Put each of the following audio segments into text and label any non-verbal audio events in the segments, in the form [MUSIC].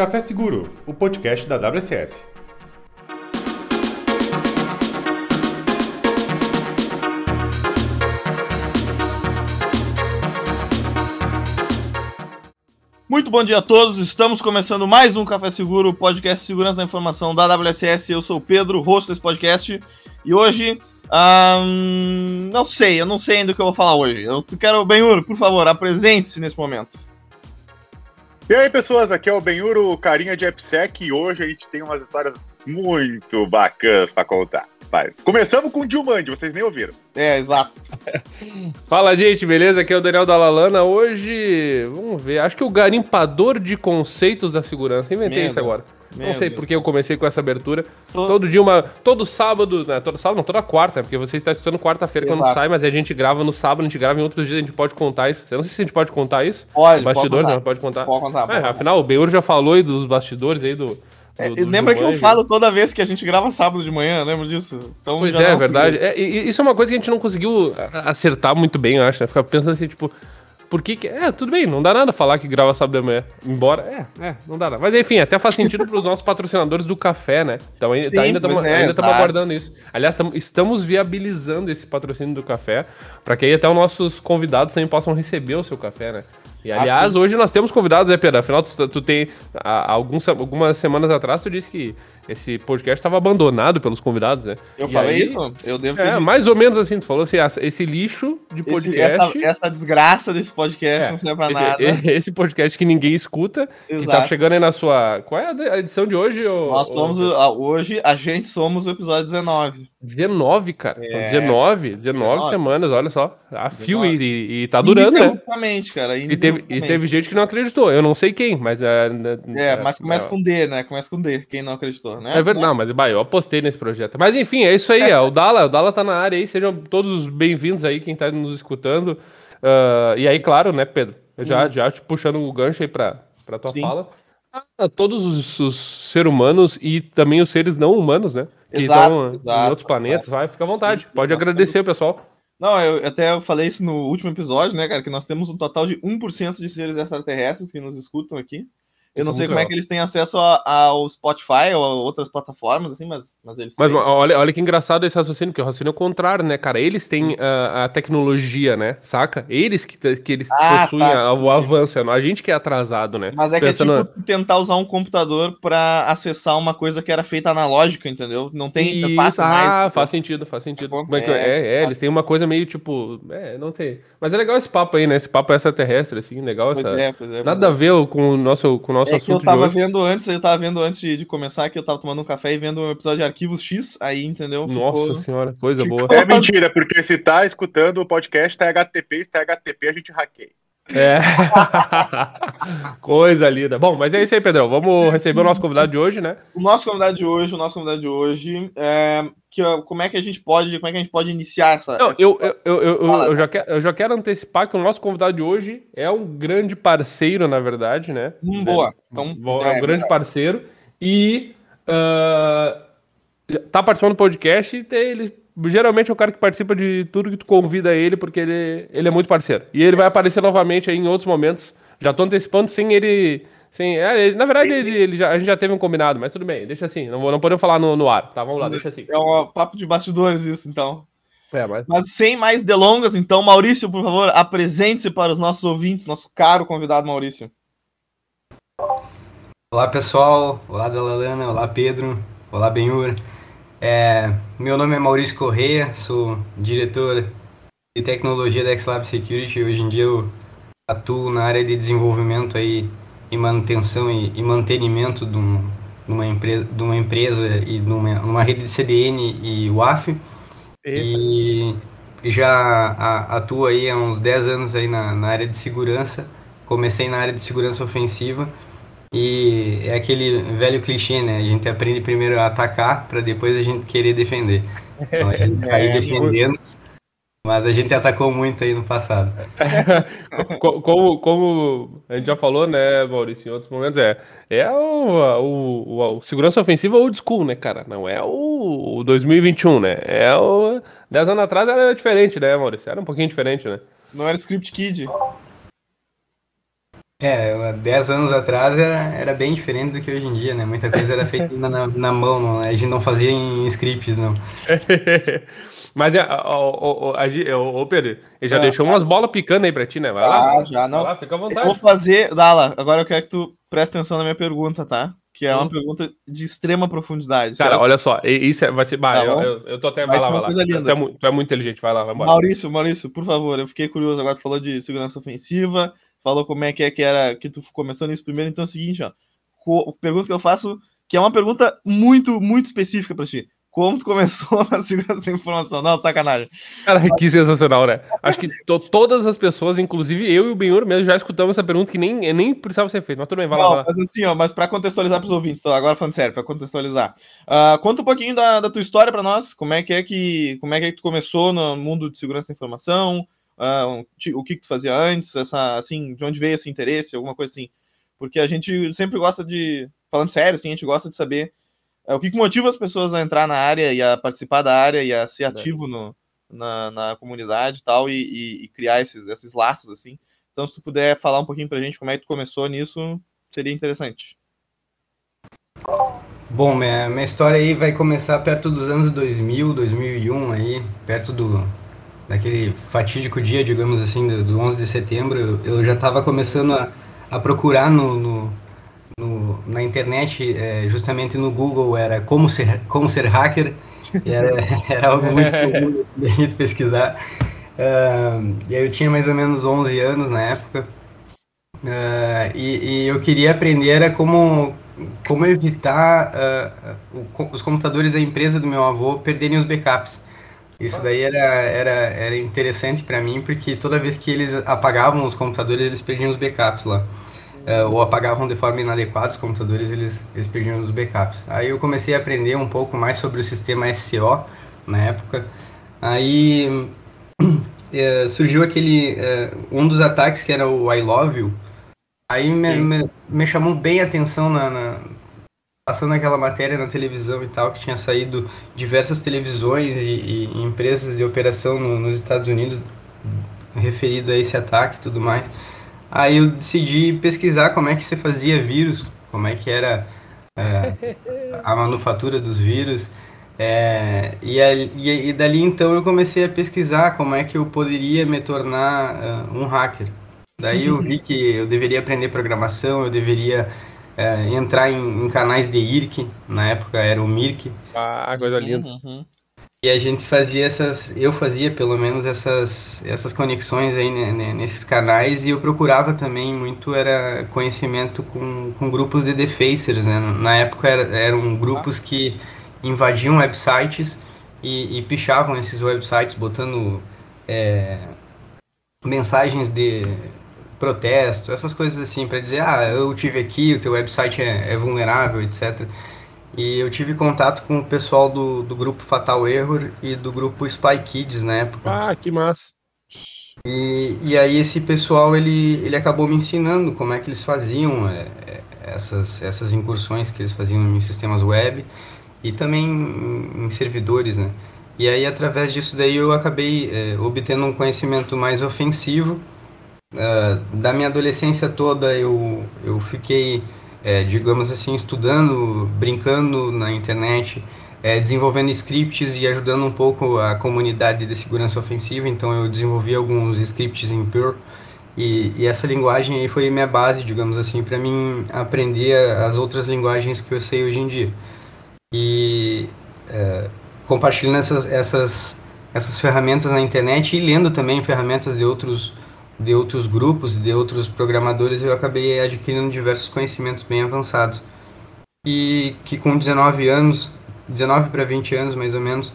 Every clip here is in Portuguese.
Café Seguro, o podcast da WSS. Muito bom dia a todos, estamos começando mais um Café Seguro, podcast Segurança da Informação da WSS. Eu sou o Pedro, host desse podcast, e hoje. hum, não sei, eu não sei ainda o que eu vou falar hoje. Eu quero, Benhur, por favor, apresente-se nesse momento. E aí, pessoas, aqui é o Benhuro, carinha de AppSec, e hoje a gente tem umas histórias muito bacanas pra contar. Mas começamos com o Dilmandi, vocês nem ouviram. É, exato. [LAUGHS] Fala, gente, beleza? Aqui é o Daniel Dalalana. Hoje, vamos ver, acho que o garimpador de conceitos da segurança. Inventei Meu isso Deus. agora. Meu não sei Deus. porque eu comecei com essa abertura. Todo- Todo dia, uma. Todo sábado, né? Todo sábado, não, toda quarta, porque você está escutando quarta-feira quando sai, mas a gente grava no sábado, a gente grava em outros dias, a gente pode contar isso. Eu não sei se a gente pode contar isso. Pode, Bastidores, pode contar. pode contar. Pode contar, pode É, contar. afinal, o Benhur já falou aí dos bastidores aí do. do, É, do e lembra que eu falo toda vez que a gente grava sábado de manhã, lembra disso? Então, Pois é, é verdade. É, isso é uma coisa que a gente não conseguiu acertar muito bem, eu acho, né? Ficar pensando assim, tipo, por que que... É, tudo bem, não dá nada falar que grava sábado de manhã. Embora, é, é, não dá nada. Mas enfim, até faz sentido pros nossos patrocinadores do café, né? Então ainda estamos é, ainda aguardando isso. Aliás, tamo- estamos viabilizando esse patrocínio do café, pra que aí até os nossos convidados também possam receber o seu café, né? E aliás, hoje nós temos convidados, né, Pedro? Afinal, tu, tu tem. há alguns, algumas semanas atrás, tu disse que esse podcast estava abandonado pelos convidados, né? Eu E falei aí- isso? Eu devo ter é, dito. mais ou menos assim, tu falou assim, ah, esse lixo de Esse- podcast. essa, essa desgraça desse podcast É, não serve pra esse, nada. [LAUGHS] esse podcast que ninguém escuta, que tá Exato. chegando aí na sua. Qual é a edição de hoje? ô- Nós somos, o- a- hoje, a gente somos o episódio 19. 19, cara. É. 19, 19 19. semanas, olha só. A fio 19. e, e, e tá durando, né? Cara. E teve, e teve gente que não acreditou. Eu não sei quem, mas. É, É, mas começa com D, né? Começa com D, quem não acreditou, né? É verdade, não, mas bah, eu apostei nesse projeto. Mas enfim, é isso aí, é, o Dala, o Dala tá na área aí, sejam todos bem-vindos aí, quem tá nos escutando. Ah, e aí, claro, né, Pedro, eu já, já te puxando o gancho aí pra, pra tua. Sim. fala. A todos os, os seres humanos e também os seres não humanos, né? Que Exato, estão exato, em outros planetas, vai, fica à vontade. Sim, Pode agradecer, pessoal. Não, eu até eu falei isso no último episódio, né, cara? Que nós temos um total de 1% de seres extraterrestres que nos escutam aqui. Eu não é sei como é que eles têm acesso a- ao Spotify ou a outras plataformas, assim, mas, mas eles Mas têm. olha, olha que engraçado esse raciocínio, que o raciocínio é o contrário, né, cara? Eles têm ah, a tecnologia, né? Saca? Eles que, que eles Ah, possuem tá. a- o avanço, é a gente que é atrasado, né? Mas é que Pensando- é tipo tentar usar um computador pra acessar uma coisa que era feita analógica, entendeu? Não tem Isso, ah, mais. faz sentido, faz sentido. Bom, Como é, que- é, é, é, eles têm uma coisa meio tipo. É, não sei. Mas é legal esse papo aí, né? Esse papo extraterrestre, assim, legal. Pois essa... é, pois é. pois Nada é. a ver com o nosso, com o nosso É que eu tava hoje. vendo antes, eu tava vendo antes de, de começar que eu tava tomando um café e vendo um episódio de Arquivos X, aí, entendeu? Nossa Ficou- senhora, coisa ficou- boa. É mentira, porque se tá escutando o podcast, tá HTP, se tá HTP, a gente hackeia. É. [LAUGHS] coisa linda. Bom, mas é isso aí, Pedrão. Vamos receber o nosso convidado de hoje, né? O nosso convidado de hoje, o nosso convidado de hoje, é, que, como é que a gente pode, como é que a gente pode iniciar essa? Não, essa- eu, eu, eu, eu, Fala, eu já quero, eu já quero antecipar que o nosso convidado de hoje é um grande parceiro, na verdade, né? Hum, boa. Então, Bom, é um grande parceiro e ah, tá participando do podcast e tem- ele geralmente é o cara que participa de tudo que tu convida ele porque ele, ele é muito parceiro. E ele vai aparecer novamente aí em outros momentos. Já tô antecipando sem ele sem, é, ele- na verdade ele, ele já, a gente já teve um combinado, mas tudo bem, deixa assim, não, vou- não podemos falar no, no ar, tá? Vamos lá, deixa assim. É um papo de bastidores isso, então. É, mas Mas sem mais delongas, então, Maurício, por favor, apresente-se para os nossos ouvintes, nosso caro convidado Maurício. Olá pessoal, olá Dalalana, olá Pedro, olá Benhur. É, meu nome é Maurício Correia, sou diretor de tecnologia da XLab Security. Hoje em dia eu atuo na área de desenvolvimento aí, e manutenção e, e mantenimento de, um- de uma empresa, de uma empresa e de uma, uma rede de CDN e WAF. E já atuo aí há uns 10 anos aí na, na área de segurança. Comecei na área de segurança ofensiva e é aquele velho clichê, né? A gente aprende primeiro a atacar para depois a gente querer defender. Então a gente tá aí É, defendendo, mas a gente atacou muito aí no passado. [LAUGHS] Co- como, como a gente já falou, né, Maurício, em outros momentos, é, é o, o, o- o segurança ofensiva old school, né, cara? Não é o, o 2021, né? É o. 10 anos atrás era diferente, né, Maurício? Era um pouquinho diferente, né? Não era Script Kid. É, há 10 anos atrás era, era bem diferente do que hoje em dia, né? Muita coisa era feita na, na mão, não, a gente não fazia em scripts, não. [LAUGHS] Mas, ô, ô, Pedro, ele já Ah, deixou umas bolas picando aí pra ti, né? Vai lá. Ah, já, não. Vai lá, fica à Eu vou vontade. fazer. Dala, agora eu quero que tu preste atenção na minha pergunta, tá? Que é uma Hum. pergunta de extrema profundidade. Cara, certo? olha só, isso é- vai ser. Bah, Tá eu, eu, eu tô até. Vai Vai lá, vai lá. Tu é, mu- tu é muito inteligente, vai lá, vai embora. Maurício, Maurício, por favor, eu fiquei curioso. Agora tu falou de segurança ofensiva, falou como é que é que era que tu começou nisso primeiro. Então é o seguinte, ó. Co- pergunta que eu faço, que é uma pergunta muito, muito específica pra ti. Como tu começou [LAUGHS] na segurança da informação? Não, sacanagem. Cara, que sensacional, né? Acho que to- todas as pessoas, inclusive eu e o Benhur mesmo, já escutamos essa pergunta que nem, nem precisava ser feita. Mas tudo bem, vai lá. Não, Vai lá. mas assim, ó, mas pra contextualizar pros ouvintes, então, agora falando sério, pra contextualizar. Ah, conta um pouquinho da, da tua história pra nós, como é que é que, como é que, é que tu começou no mundo de segurança da informação, ti- o que que tu fazia antes, essa, assim, de onde veio esse interesse, alguma coisa assim. Porque a gente sempre gosta de, falando sério, assim, a gente gosta de saber é, o que, que motiva as pessoas a entrar na área e a participar da área e a ser ativo no, na, na comunidade e tal, e, e- e criar esses, esses laços, assim. Então, se tu puder falar um pouquinho pra gente como é que tu começou nisso, seria interessante. Bom, minha, minha história aí vai começar perto dos anos 2000, 2001 aí, perto do daquele fatídico dia, digamos assim, do, do 11 de setembro, eu, já estava começando a, a procurar no, no- no- na internet, é, justamente no Google, era como ser, como ser hacker, era, [LAUGHS] era algo muito comum de a gente pesquisar. Ah, e aí eu tinha mais ou menos 11 anos na época, ah, e, e eu queria aprender era como, como evitar co- os computadores da empresa do meu avô perderem os backups. Isso daí era, era, era interessante para mim, porque toda vez que eles apagavam os computadores, eles perdiam os backups lá. Ah, ou apagavam de forma inadequada os computadores, eles, eles perdiam os backups. Aí eu comecei a aprender um pouco mais sobre o sistema SCO na época. Aí eh, [CLEARS THROAT] surgiu aquele eh, um dos ataques que era o I Love You. Aí me, me, me chamou bem a atenção na, na- passando aquela matéria na televisão e tal que tinha saído diversas televisões e, e empresas de operação no- nos Estados Unidos referido a esse ataque e tudo mais. Aí eu decidi pesquisar como é que se fazia vírus, como é que era eh, a manufatura dos vírus. É, e, e, e dali então eu comecei a pesquisar como é que eu poderia me tornar ah, um hacker. Daí eu vi que eu deveria aprender programação, eu deveria eh, entrar em, em canais de IRC, na época era o MIRC, Ah, coisa linda. Uhum. e a gente fazia essas, eu fazia pelo menos essas, essas conexões aí ne- nesses canais e eu procurava também muito era conhecimento com, com grupos de defacers, né? Na época era- eram grupos que invadiam websites e, e pichavam esses websites botando é, mensagens de protesto, essas coisas assim, para dizer, ah, eu tive aqui, o teu website é, é vulnerável, etc. E eu tive contato com o pessoal do, do grupo Fatal Error e do grupo Spy Kids na época. Ah, que massa. E, e aí esse pessoal, ele, ele acabou me ensinando como é que eles faziam é, é, essas, essas incursões que eles faziam em sistemas web e também em, em servidores, né? E aí, através disso daí, eu acabei é, obtendo um conhecimento mais ofensivo. Ah, da minha adolescência toda, eu, eu fiquei, é, digamos assim, estudando, brincando na internet, é, desenvolvendo scripts e ajudando um pouco a comunidade de segurança ofensiva. Então, eu desenvolvi alguns scripts em Perl. E, e essa linguagem aí foi minha base, digamos assim, para mim aprender as outras linguagens que eu sei hoje em dia. E é, compartilhando essas, essas, essas ferramentas na internet e lendo também ferramentas de outros, de outros grupos, de outros programadores, eu acabei adquirindo diversos conhecimentos bem avançados. E que com 19 anos, 19 para 20 anos mais ou menos,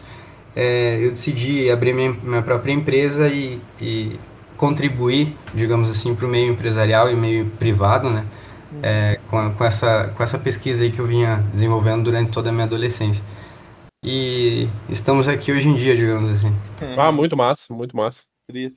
é, eu decidi abrir minha, minha própria empresa e, e contribuir, digamos assim, para o meio empresarial e meio privado, né? É, com, com, essa, com essa pesquisa aí que eu vinha desenvolvendo durante toda a minha adolescência. E estamos aqui hoje em dia, digamos assim. Ah, muito massa, muito massa. Tria.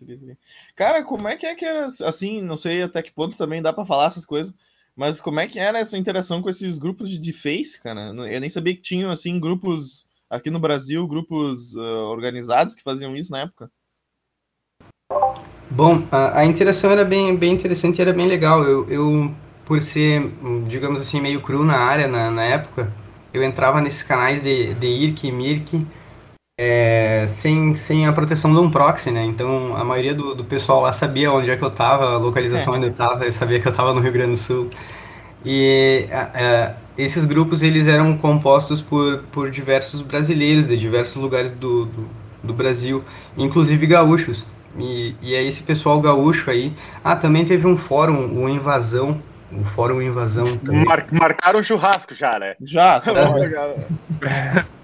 Cara, como é que é que era assim? Não sei até que ponto também dá pra falar essas coisas, mas como é que era essa interação com esses grupos de deface, cara? Eu nem sabia que tinham assim grupos aqui no Brasil, grupos uh, organizados que faziam isso na época. Bom, a, a interação era bem, bem interessante era bem legal. Eu, eu, por ser, digamos assim, meio cru na área na, na época, eu entrava nesses canais de, de IRC e MIRC é, sem, sem a proteção de um proxy, né? Então a maioria do, do pessoal lá sabia onde é que eu estava, a localização onde eu estava, sabia que eu estava no Rio Grande do Sul. E esses grupos eles eram compostos por, por diversos brasileiros de diversos lugares do, do, do Brasil, inclusive gaúchos. E, e é esse pessoal gaúcho aí. Ah, também teve um fórum, o Invasão. O Fórum Invasão. Mar, marcaram um churrasco já, né? Já, [LAUGHS] [LAUGHS]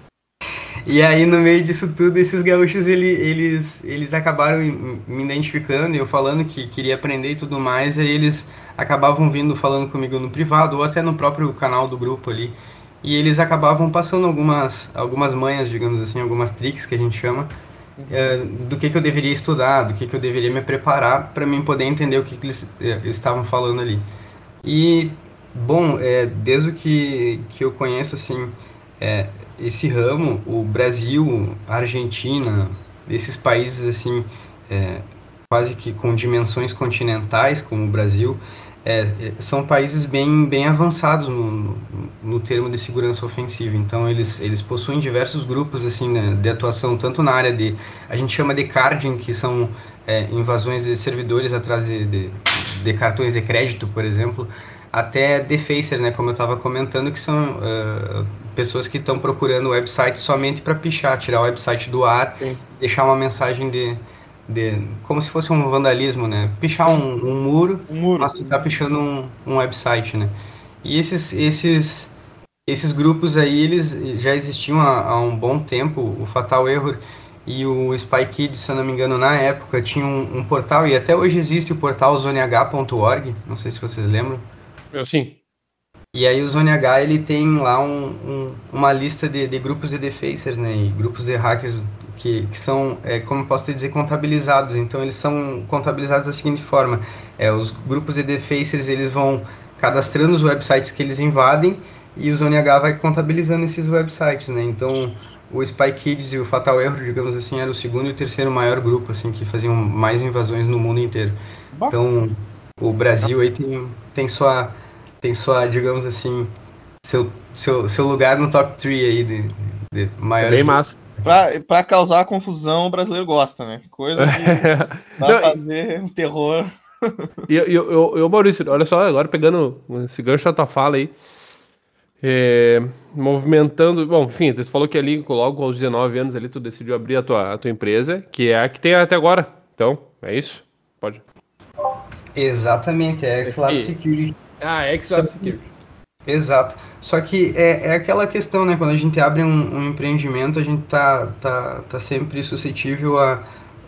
E aí, no meio disso tudo, esses gaúchos, ele, eles, eles acabaram me identificando e eu falando que queria aprender e tudo mais, aí eles acabavam vindo falando comigo no privado ou até no próprio canal do grupo ali. E eles acabavam passando algumas, algumas manhas, digamos assim, algumas tricks que a gente chama, é, do que, que eu deveria estudar, do que, que eu deveria me preparar para mim poder entender o que, que eles é, estavam falando ali. E, bom, é, desde que, que eu conheço, assim, é, esse ramo, o Brasil, a Argentina, esses países, assim, é, quase que com dimensões continentais, como o Brasil, é, é, são países bem, bem avançados no, no, no, termo de segurança ofensiva. Então, eles, eles possuem diversos grupos assim né, de atuação, tanto na área de. A gente chama de carding, que são é, invasões de servidores atrás de, de, de, cartões de crédito, por exemplo, até defacer, né, como eu estava comentando, que são uh, pessoas que estão procurando o website somente para pichar, tirar o website do ar, Sim. deixar uma mensagem de de, como se fosse um vandalismo, né? Pichar um, um, muro, um muro, mas tá pichando um, um website, né? E esses, esses, esses grupos aí, eles já existiam há, há, um bom tempo, o Fatal Error e o Spy Kids, se eu não me engano, na época, tinham um, um portal, e até hoje existe o portal zoneH.org, não sei se vocês lembram. Eu sim. E aí o ZoneH, ele tem lá um, uma lista de, de grupos de defacers, né, e grupos de hackers que, que são, é, como posso dizer, contabilizados. Então, eles são contabilizados da seguinte forma: é, os grupos de defacers eles vão cadastrando os websites que eles invadem e o ZoneH vai contabilizando esses websites, né? Então, o Spy Kids e o Fatal Error, digamos assim, era o segundo e o terceiro maior grupo, assim, que faziam mais invasões no mundo inteiro. Então, o Brasil aí tem, tem sua, tem sua, digamos assim, seu, seu, seu lugar no top 3 aí de, de maiores... É bem massa. Pra, pra causar confusão, o brasileiro gosta, né? Coisa de [LAUGHS] Não, fazer um terror. [LAUGHS] E eu, eu, eu, Maurício, olha só, agora pegando esse gancho da tua fala aí, é, movimentando. Bom, enfim, tu falou que ali, logo aos 19 anos, ali, tu decidiu abrir a tua, a tua empresa, que é a que tem até agora. Então, é isso? Pode. Exatamente, é Xlab Security. Ah, é Xlab Security. Exato. Só que é, é aquela questão, né? Quando a gente abre um, um empreendimento, a gente tá, tá, tá sempre suscetível a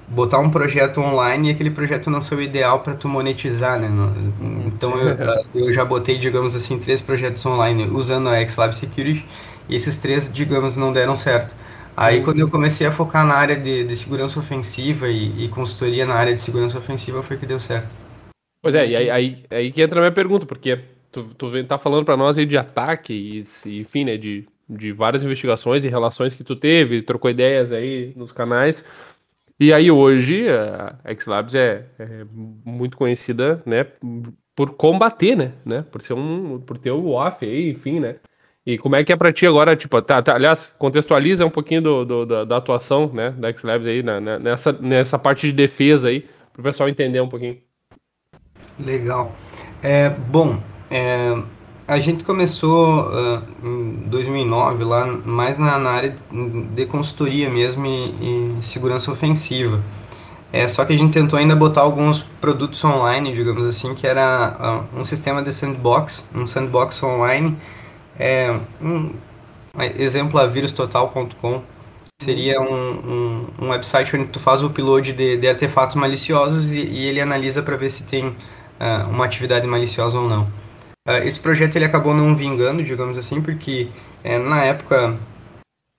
botar um projeto online e aquele projeto não ser o ideal para tu monetizar, né? Então eu, eu já botei, digamos assim, três projetos online usando a XLab Security e esses três, digamos, não deram certo. Aí quando eu comecei a focar na área de, de segurança ofensiva e, e, consultoria na área de segurança ofensiva foi que deu certo. Pois é, e aí, aí, aí que entra a minha pergunta, porque tu, tu tá falando para nós aí de ataque e, enfim, né, de, de várias investigações e relações que tu teve, trocou ideias aí nos canais. E aí hoje a Xlabs é, é muito conhecida, né, por combater, né, né, por ser um, por ter o WAF aí, enfim, né. E como é que é para ti agora, tipo, tá, tá, aliás, contextualiza um pouquinho do, do da, da, atuação, né, da Xlabs aí na, na, nessa, nessa parte de defesa aí, para o pessoal entender um pouquinho. Legal. É, bom, é, a gente começou uh, em 2009 lá mais na, na, área de consultoria mesmo e, e segurança ofensiva. É, só que a gente tentou ainda botar alguns produtos online, digamos assim, que era uh, um sistema de sandbox, um sandbox online. É, um, exemplo a virustotal.com seria um, um, um, website onde tu faz o upload de, de artefatos maliciosos e, e ele analisa para ver se tem uh, uma atividade maliciosa ou não. Uh, esse projeto ele acabou não vingando, digamos assim, porque é, na época,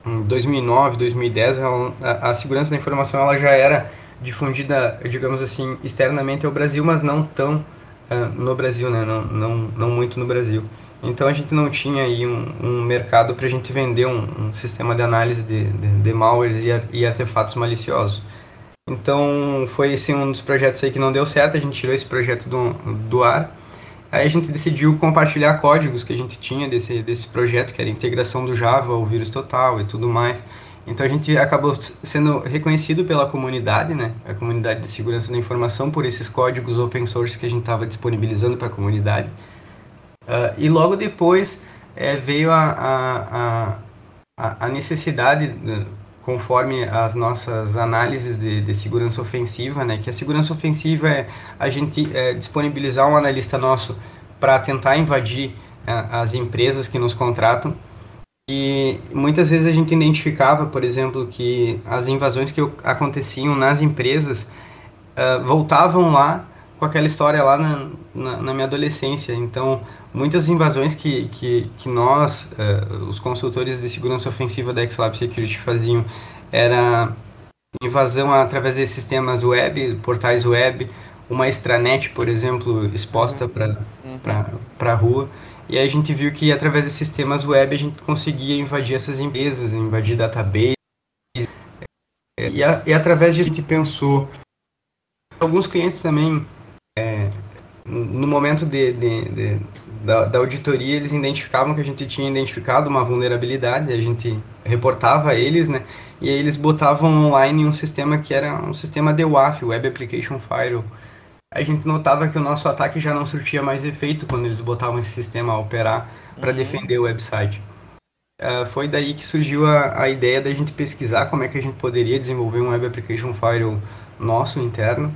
em 2009, 2010, ela, a, a, segurança da informação ela já era difundida, digamos assim, externamente ao Brasil, mas não tão uh, no Brasil, né? não, não, não muito no Brasil. Então a gente não tinha aí um, um mercado para a gente vender um, um, sistema de análise de, de, de malwares e, e, artefatos maliciosos. Então foi esse um dos projetos aí que não deu certo, a gente tirou esse projeto do, do ar. Aí a gente decidiu compartilhar códigos que a gente tinha desse, desse projeto, que era a integração do Java, o vírus total e tudo mais. Então a gente acabou sendo reconhecido pela comunidade, né, a comunidade de segurança da informação, por esses códigos open source que a gente estava disponibilizando para a comunidade. Uh, e logo depois é, veio a, a, a, a necessidade, conforme as nossas análises de, de, segurança ofensiva, né, que a segurança ofensiva é a gente é, disponibilizar um analista nosso para tentar invadir é, as empresas que nos contratam. E muitas vezes a gente identificava, por exemplo, que as invasões que aconteciam nas empresas uh, voltavam lá com aquela história lá na, na, na, minha adolescência. Então, muitas invasões que, que, que nós, uh, os consultores de segurança ofensiva da XLab Security faziam, era invasão através de sistemas web, portais web, uma extranet, por exemplo, exposta para a rua. E aí a gente viu que através de sistemas web a gente conseguia invadir essas empresas, invadir database. E, a, e através disso a gente pensou. Alguns clientes também, é, no momento de, de, de da, da, auditoria, eles identificavam que a gente tinha identificado uma vulnerabilidade, a gente reportava a eles, né? E aí eles botavam online um sistema que era um sistema de WAF, Web Application Firewall a gente notava que o nosso ataque já não surtia mais efeito quando eles botavam esse sistema a operar para uhum. defender o website. Uh, foi daí que surgiu a, a ideia da gente pesquisar como é que a gente poderia desenvolver um Web Application Firewall nosso interno.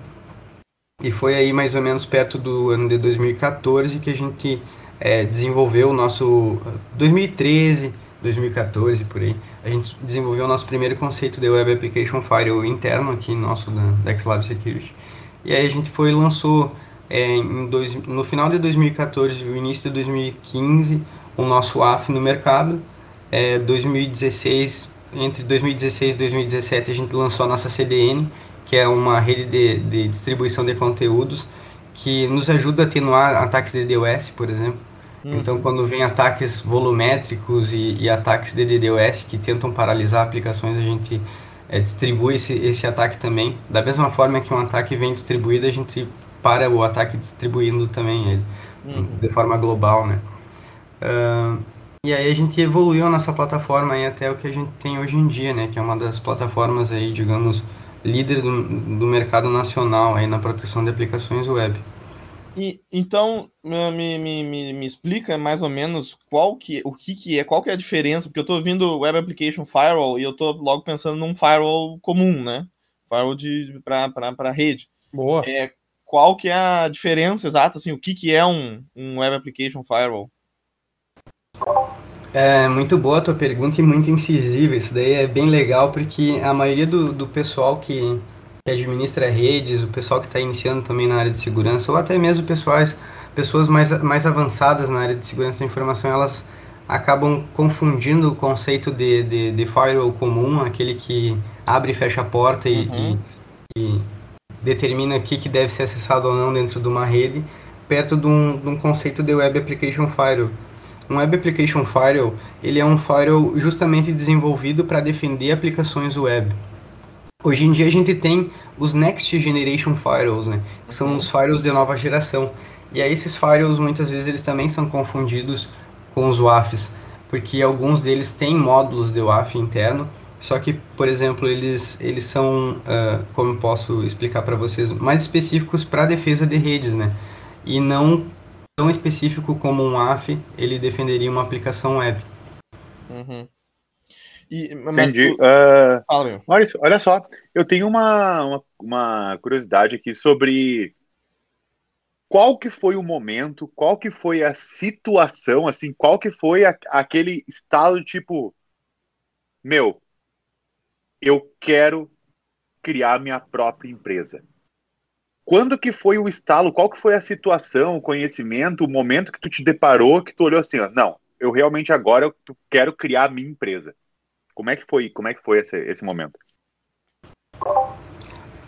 E foi aí mais ou menos perto do ano de 2014 que a gente é, desenvolveu o nosso 2013, 2014 por aí. A gente desenvolveu o nosso primeiro conceito de Web Application Firewall interno aqui nosso da, da XLab Security. E aí a gente foi lançou é, em dois, no final de 2014 e início de 2015 o nosso AF no mercado. É, 2016, entre 2016 e 2017 a gente lançou a nossa CDN, que é uma rede de, de distribuição de conteúdos que nos ajuda a atenuar ataques de DDoS, por exemplo. Uhum. Então, quando vem ataques volumétricos e, e, ataques de DDoS que tentam paralisar aplicações, a gente é, distribui esse, esse ataque também. Da mesma forma que um ataque vem distribuído, a gente para o ataque distribuindo também ele, uhum. de forma global, né? Uh, e aí a gente evoluiu a nossa plataforma aí até o que a gente tem hoje em dia, né? Que é uma das plataformas aí, digamos, líder do, do mercado nacional aí na proteção de aplicações web. E, então, me, me, me, me, explica mais ou menos qual que, o que, que é, qual que é a diferença, porque eu estou ouvindo Web Application Firewall e eu estou logo pensando num firewall comum, né? Firewall para rede. Boa. É, qual que é a diferença exata, assim, o que, que é um, um Web Application Firewall? É muito boa a tua pergunta e muito incisiva. Isso daí é bem legal porque a maioria do, do pessoal que, que administra redes, o pessoal que está iniciando também na área de segurança, ou até mesmo pessoas, pessoas mais, mais avançadas na área de segurança da informação, elas acabam confundindo o conceito de, de, de firewall comum, aquele que abre e fecha a porta e, uhum. e, e determina o que, que deve ser acessado ou não dentro de uma rede, perto de um, de um conceito de Web Application Firewall. Um Web Application Firewall, ele é um firewall justamente desenvolvido para defender aplicações web. Hoje em dia a gente tem os Next Generation Firewalls, né? Que são os firewalls de nova geração. E aí esses firewalls muitas vezes eles também são confundidos com os WAFs, porque alguns deles têm módulos de WAF interno, só que, por exemplo, eles, eles são, uh, como posso explicar para vocês, mais específicos para defesa de redes, né? E não tão específico como um WAF, ele defenderia uma aplicação web. Uhum. E, mas Entendi. Tu... Uh, Fala, Maurício, olha só, eu tenho uma, uma, uma, curiosidade aqui sobre qual que foi o momento, qual que foi a situação, assim, qual que foi a, aquele estado tipo, meu, eu quero criar minha própria empresa. Quando que foi o estalo? Qual que foi a situação, o conhecimento, o momento que tu te deparou, que tu olhou assim, ó, não, eu realmente agora eu quero criar a minha empresa. Como é que foi, como é que foi esse, esse momento?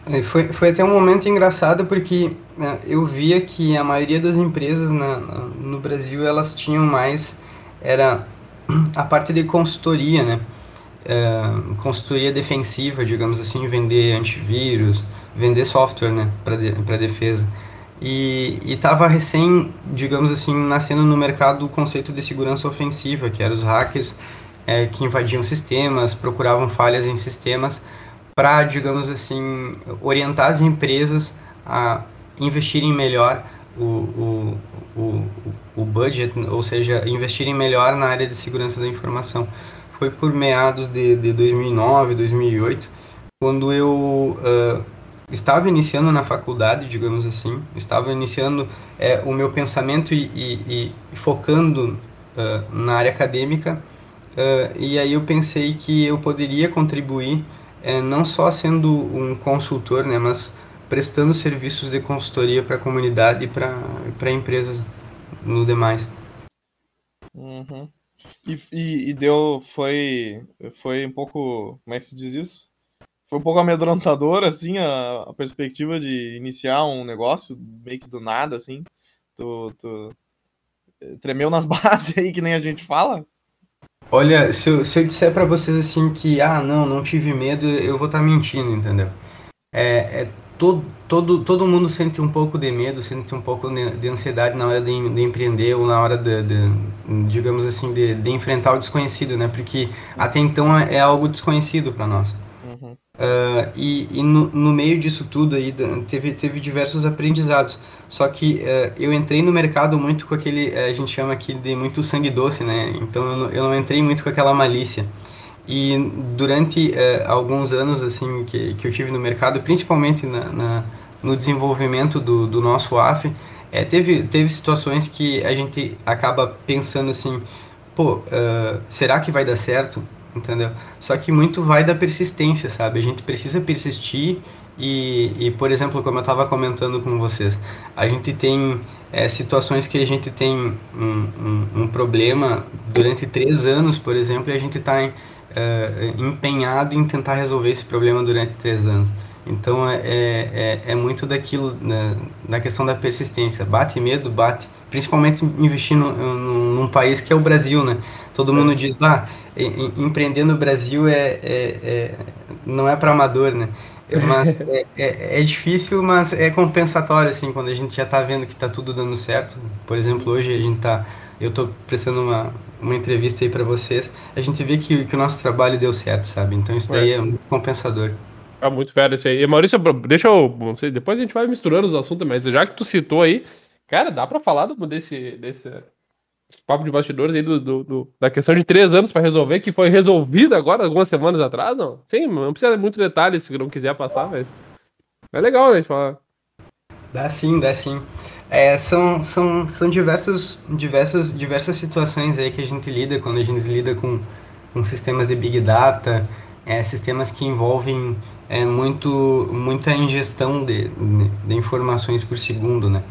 É, foi, foi até um momento engraçado porque né, eu via que a maioria das empresas na, na, no Brasil elas tinham mais era a parte de consultoria, né? uh, consultoria defensiva, digamos assim, vender antivírus, vender software né, para de, defesa. E estava recém, digamos assim, nascendo no mercado o conceito de segurança ofensiva, que eram os hackers é, que invadiam sistemas, procuravam falhas em sistemas para, digamos assim, orientar as empresas a investirem melhor o, o, o, o budget, ou seja, investirem melhor na área de segurança da informação. Foi por meados de, de 2009, 2008, quando eu uh, estava iniciando na faculdade, digamos assim, estava iniciando é, o meu pensamento e, e, e focando uh, na área acadêmica, uh, e aí eu pensei que eu poderia contribuir, é, não só sendo um consultor, né, mas prestando serviços de consultoria para a comunidade e para empresas no demais. Uhum. E, e, e, deu, foi, foi um pouco, como é que se diz isso? Foi um pouco amedrontador, assim, a, a perspectiva de iniciar um negócio meio que do nada, assim. Tu, tu tremeu nas [LAUGHS] bases aí, que nem a gente fala? Olha, se eu, se eu disser para vocês assim que, ah, não, não tive medo, eu vou estar tá mentindo, entendeu? É, é todo, todo, todo mundo sente um pouco de medo, sente um pouco de ansiedade na hora de, de empreender ou na hora de, de digamos assim, de, de, enfrentar o desconhecido, né? Porque até então é, é algo desconhecido para nós. Uh, e, e no, no, meio disso tudo aí teve, teve diversos aprendizados. Só que uh, eu entrei no mercado muito com aquele, a gente chama aqui de muito sangue doce, né? Então eu não, eu não entrei muito com aquela malícia. E durante eh, alguns anos assim que, que eu tive no mercado, principalmente na, na no desenvolvimento do, do nosso AF, eh, teve, teve situações que a gente acaba pensando assim, pô, uh, será que vai dar certo? Entendeu? Só que muito vai da persistência, sabe? A gente precisa persistir e, e por exemplo, como eu estava comentando com vocês, a gente tem é, situações que a gente tem um, um, um, problema durante três anos, por exemplo, e a gente está uh, empenhado em tentar resolver esse problema durante três anos. Então é, é, é, é muito daquilo, né, da questão da persistência. Bate medo, bate. Principalmente investir no, no, num país que é o Brasil, né? Todo mundo é. diz, ah, empreender no Brasil é, é, é não é para amador, né? Mas [LAUGHS] é, é, é, difícil, mas é compensatório, assim, quando a gente já está vendo que está tudo dando certo. Por exemplo, hoje a gente está eu estou prestando uma, uma entrevista aí para vocês, a gente vê que, que o nosso trabalho deu certo, sabe? Então isso daí é, é muito compensador. É muito velho isso aí. E Maurício, deixa eu. Não sei, depois a gente vai misturando os assuntos, mas já que tu citou aí, cara, dá para falar desse, desse, desse papo de bastidores aí do, do, do, da questão de três anos para resolver, que foi resolvida agora, algumas semanas atrás, não? Sim, não precisa de muito detalhe se não quiser passar, mas. É legal, né? Falar. Dá sim, dá sim. É, são são, são diversos, diversas, diversas situações aí que a gente lida quando a gente lida com, com sistemas de Big Data, é, sistemas que envolvem é, muito, muita ingestão de, de informações por segundo, né?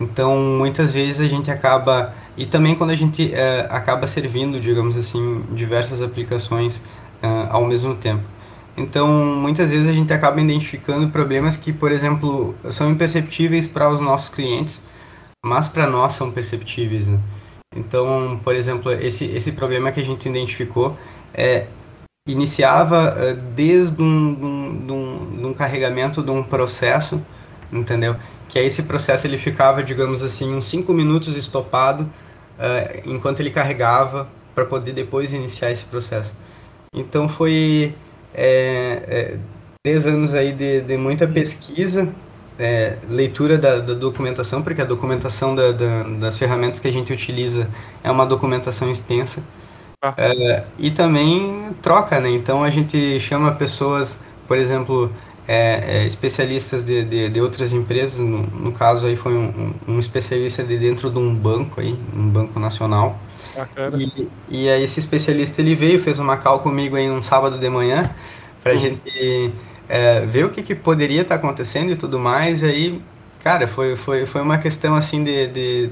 Então, muitas vezes a gente acaba... E também quando a gente é, acaba servindo, digamos assim, diversas aplicações é, ao mesmo tempo. Então, muitas vezes a gente acaba identificando problemas que, por exemplo, são imperceptíveis para os nossos clientes, mas para nós são perceptíveis. Né? Então, por exemplo, esse, esse problema que a gente identificou é, iniciava desde um, um, um, um, carregamento de um processo, entendeu? Que esse processo ele ficava, digamos assim, uns 5 minutos estopado uh, enquanto ele carregava para poder depois iniciar esse processo. Então foi é, é, três anos aí de, de muita pesquisa, é, leitura da, da, documentação, porque a documentação da, da, das ferramentas que a gente utiliza é uma documentação extensa. Ah. E também troca, né? Então a gente chama pessoas, por exemplo, é, é, especialistas de, de, de, outras empresas, no, no caso aí foi um, um, especialista de dentro de um banco aí, um banco nacional, e, e aí esse especialista ele veio, fez uma call comigo aí um sábado de manhã pra uhum. gente é, ver o que, que poderia estar tá acontecendo e tudo mais. E aí, cara, foi, foi, foi uma questão assim de, de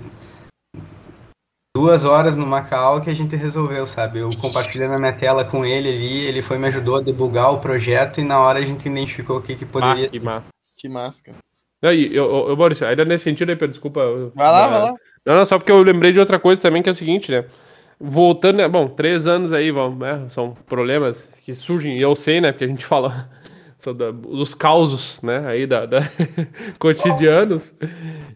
duas horas no Macau que a gente resolveu, sabe? Eu compartilhei na minha tela com ele ali, ele foi me ajudou a debugar o projeto e na hora a gente identificou o que, que poderia. Ah, que massa. Que. Não, e, eu, eu, Maurício, ainda nesse sentido aí, desculpa. Vai lá, vai lá. Não, não, só porque eu lembrei de outra coisa também, que é o seguinte, né? voltando, né? Bom, três anos aí, vamos, né? São problemas que surgem, e eu sei, né? Porque a gente [LAUGHS] fala dos causos, né? Aí da, da [LAUGHS] cotidianos.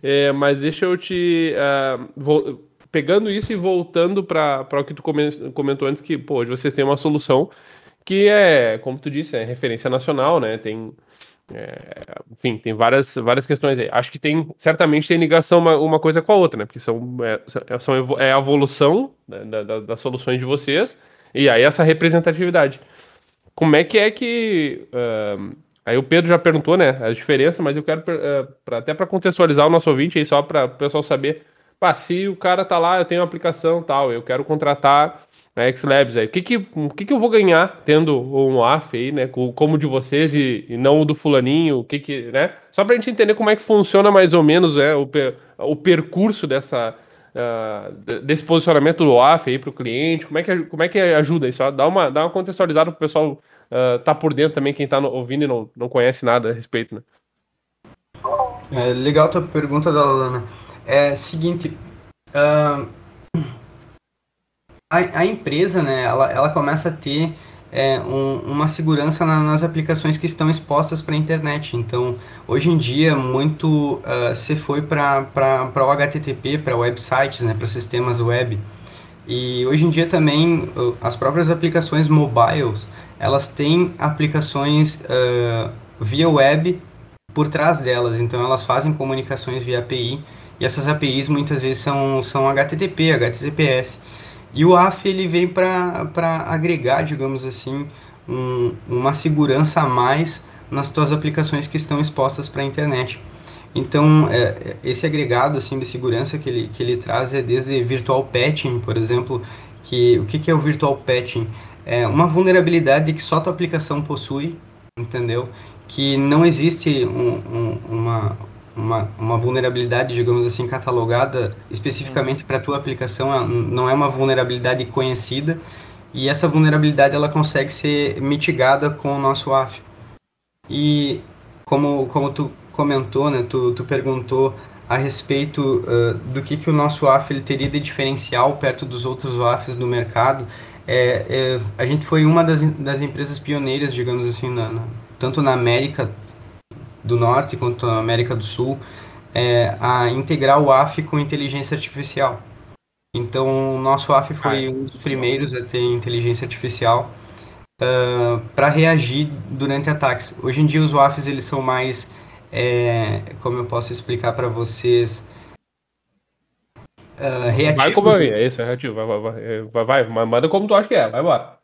É, mas deixa eu te. Uh, vou, pegando isso e voltando para o que tu comentou antes, que, pô, hoje vocês têm uma solução que é, como tu disse, é referência nacional, né? Tem. É, enfim, tem várias, várias questões aí. Acho que tem, certamente tem ligação uma, uma coisa com a outra, né? Porque são, é, são, é a evolução né, da, da, das soluções de vocês e aí essa representatividade. Como é que é que. Uh, aí o Pedro já perguntou, né? As diferenças, mas eu quero, uh, pra, até para contextualizar o nosso ouvinte aí, só para o pessoal saber. Pá, se o cara tá lá, eu tenho uma aplicação tal, eu quero contratar a X-Labs aí. O que que, o que que eu vou ganhar tendo um AF aí, né? Como o de vocês e, e, não o do fulaninho, o que que, né? Só pra gente entender como é que funciona mais ou menos é, o, o percurso dessa, uh, desse posicionamento do AF aí para o cliente, como é, que, como é que ajuda isso? Dá uma, dá uma contextualizada para o pessoal uh, tá por dentro também, quem está ouvindo e não, não conhece nada a respeito, né? É, legal a tua pergunta, Dalana. É seguinte, uh, a, a empresa, né, ela, ela começa a ter é, um, uma segurança na, nas aplicações que estão expostas para a internet. Então, hoje em dia, muito uh, se foi para o HTTP, para websites, né, para sistemas web. E hoje em dia também, as próprias aplicações mobiles, elas têm aplicações uh, via web por trás delas. Então, elas fazem comunicações via API. E essas APIs muitas vezes são, são HTTP, HTTPS. E o AF ele vem para agregar, digamos assim, um, uma segurança a mais nas tuas aplicações que estão expostas para a internet. Então, é, esse agregado assim de segurança que ele, que ele traz é desde virtual patching, por exemplo, que o que, que é o virtual patching? É uma vulnerabilidade que só tua aplicação possui, entendeu? Que não existe um, um, uma, uma, uma vulnerabilidade, digamos assim, catalogada especificamente para a tua aplicação, é, não é uma vulnerabilidade conhecida, e essa vulnerabilidade ela consegue ser mitigada com o nosso AF. E como, como tu comentou, né, tu, tu perguntou a respeito uh, do que, que o nosso AF ele teria de diferencial perto dos outros AFs do mercado, é, é, a gente foi uma das, das empresas pioneiras, digamos assim, na, na, tanto na América do Norte quanto na América do Sul, é, a integrar o AF com inteligência artificial. Então, o nosso AF foi ah, um dos primeiros a ter inteligência artificial uh, para reagir durante ataques. Hoje em dia, os AFs eles são mais, é, como eu posso explicar para vocês, uh, reativos. Vai como é, é isso, é reativo. Vai, vai, vai, vai, manda como tu acha que é, vai embora.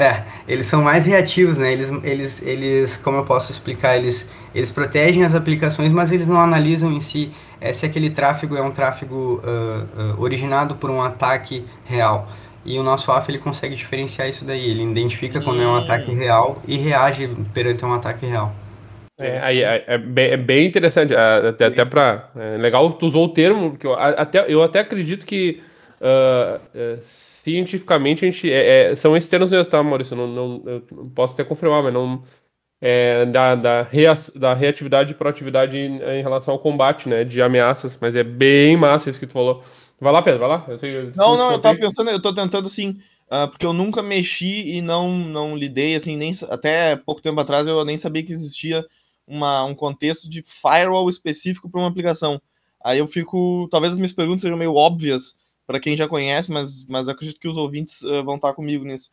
É, eles são mais reativos, né? Eles, eles, eles, como eu posso explicar, eles, eles protegem as aplicações, mas eles não analisam em si é, se aquele tráfego é um tráfego uh, uh, originado por um ataque real. E o nosso AF ele consegue diferenciar isso daí. Ele identifica quando hum. é um ataque real e reage perante um ataque real. É, é, é, bem, é bem interessante, até, até para é legal tu usou o termo, porque eu até, eu até acredito que uh, cientificamente, a gente, é, é, são esses termos mesmo, tá, Maurício? Não, não, eu posso até confirmar, mas não. É, da, da, rea, da reatividade e proatividade em, em, relação ao combate, né? De ameaças, mas é bem massa isso que tu falou. Vai lá, Pedro, vai lá. Eu sei, eu não, não, eu tava pensando, eu tô tentando assim, uh, porque eu nunca mexi e não, não lidei, assim, nem até pouco tempo atrás eu nem sabia que existia uma, um contexto de firewall específico para uma aplicação. Aí eu fico, talvez as minhas perguntas sejam meio óbvias, para quem já conhece, mas, mas acredito que os ouvintes uh, vão estar comigo nisso.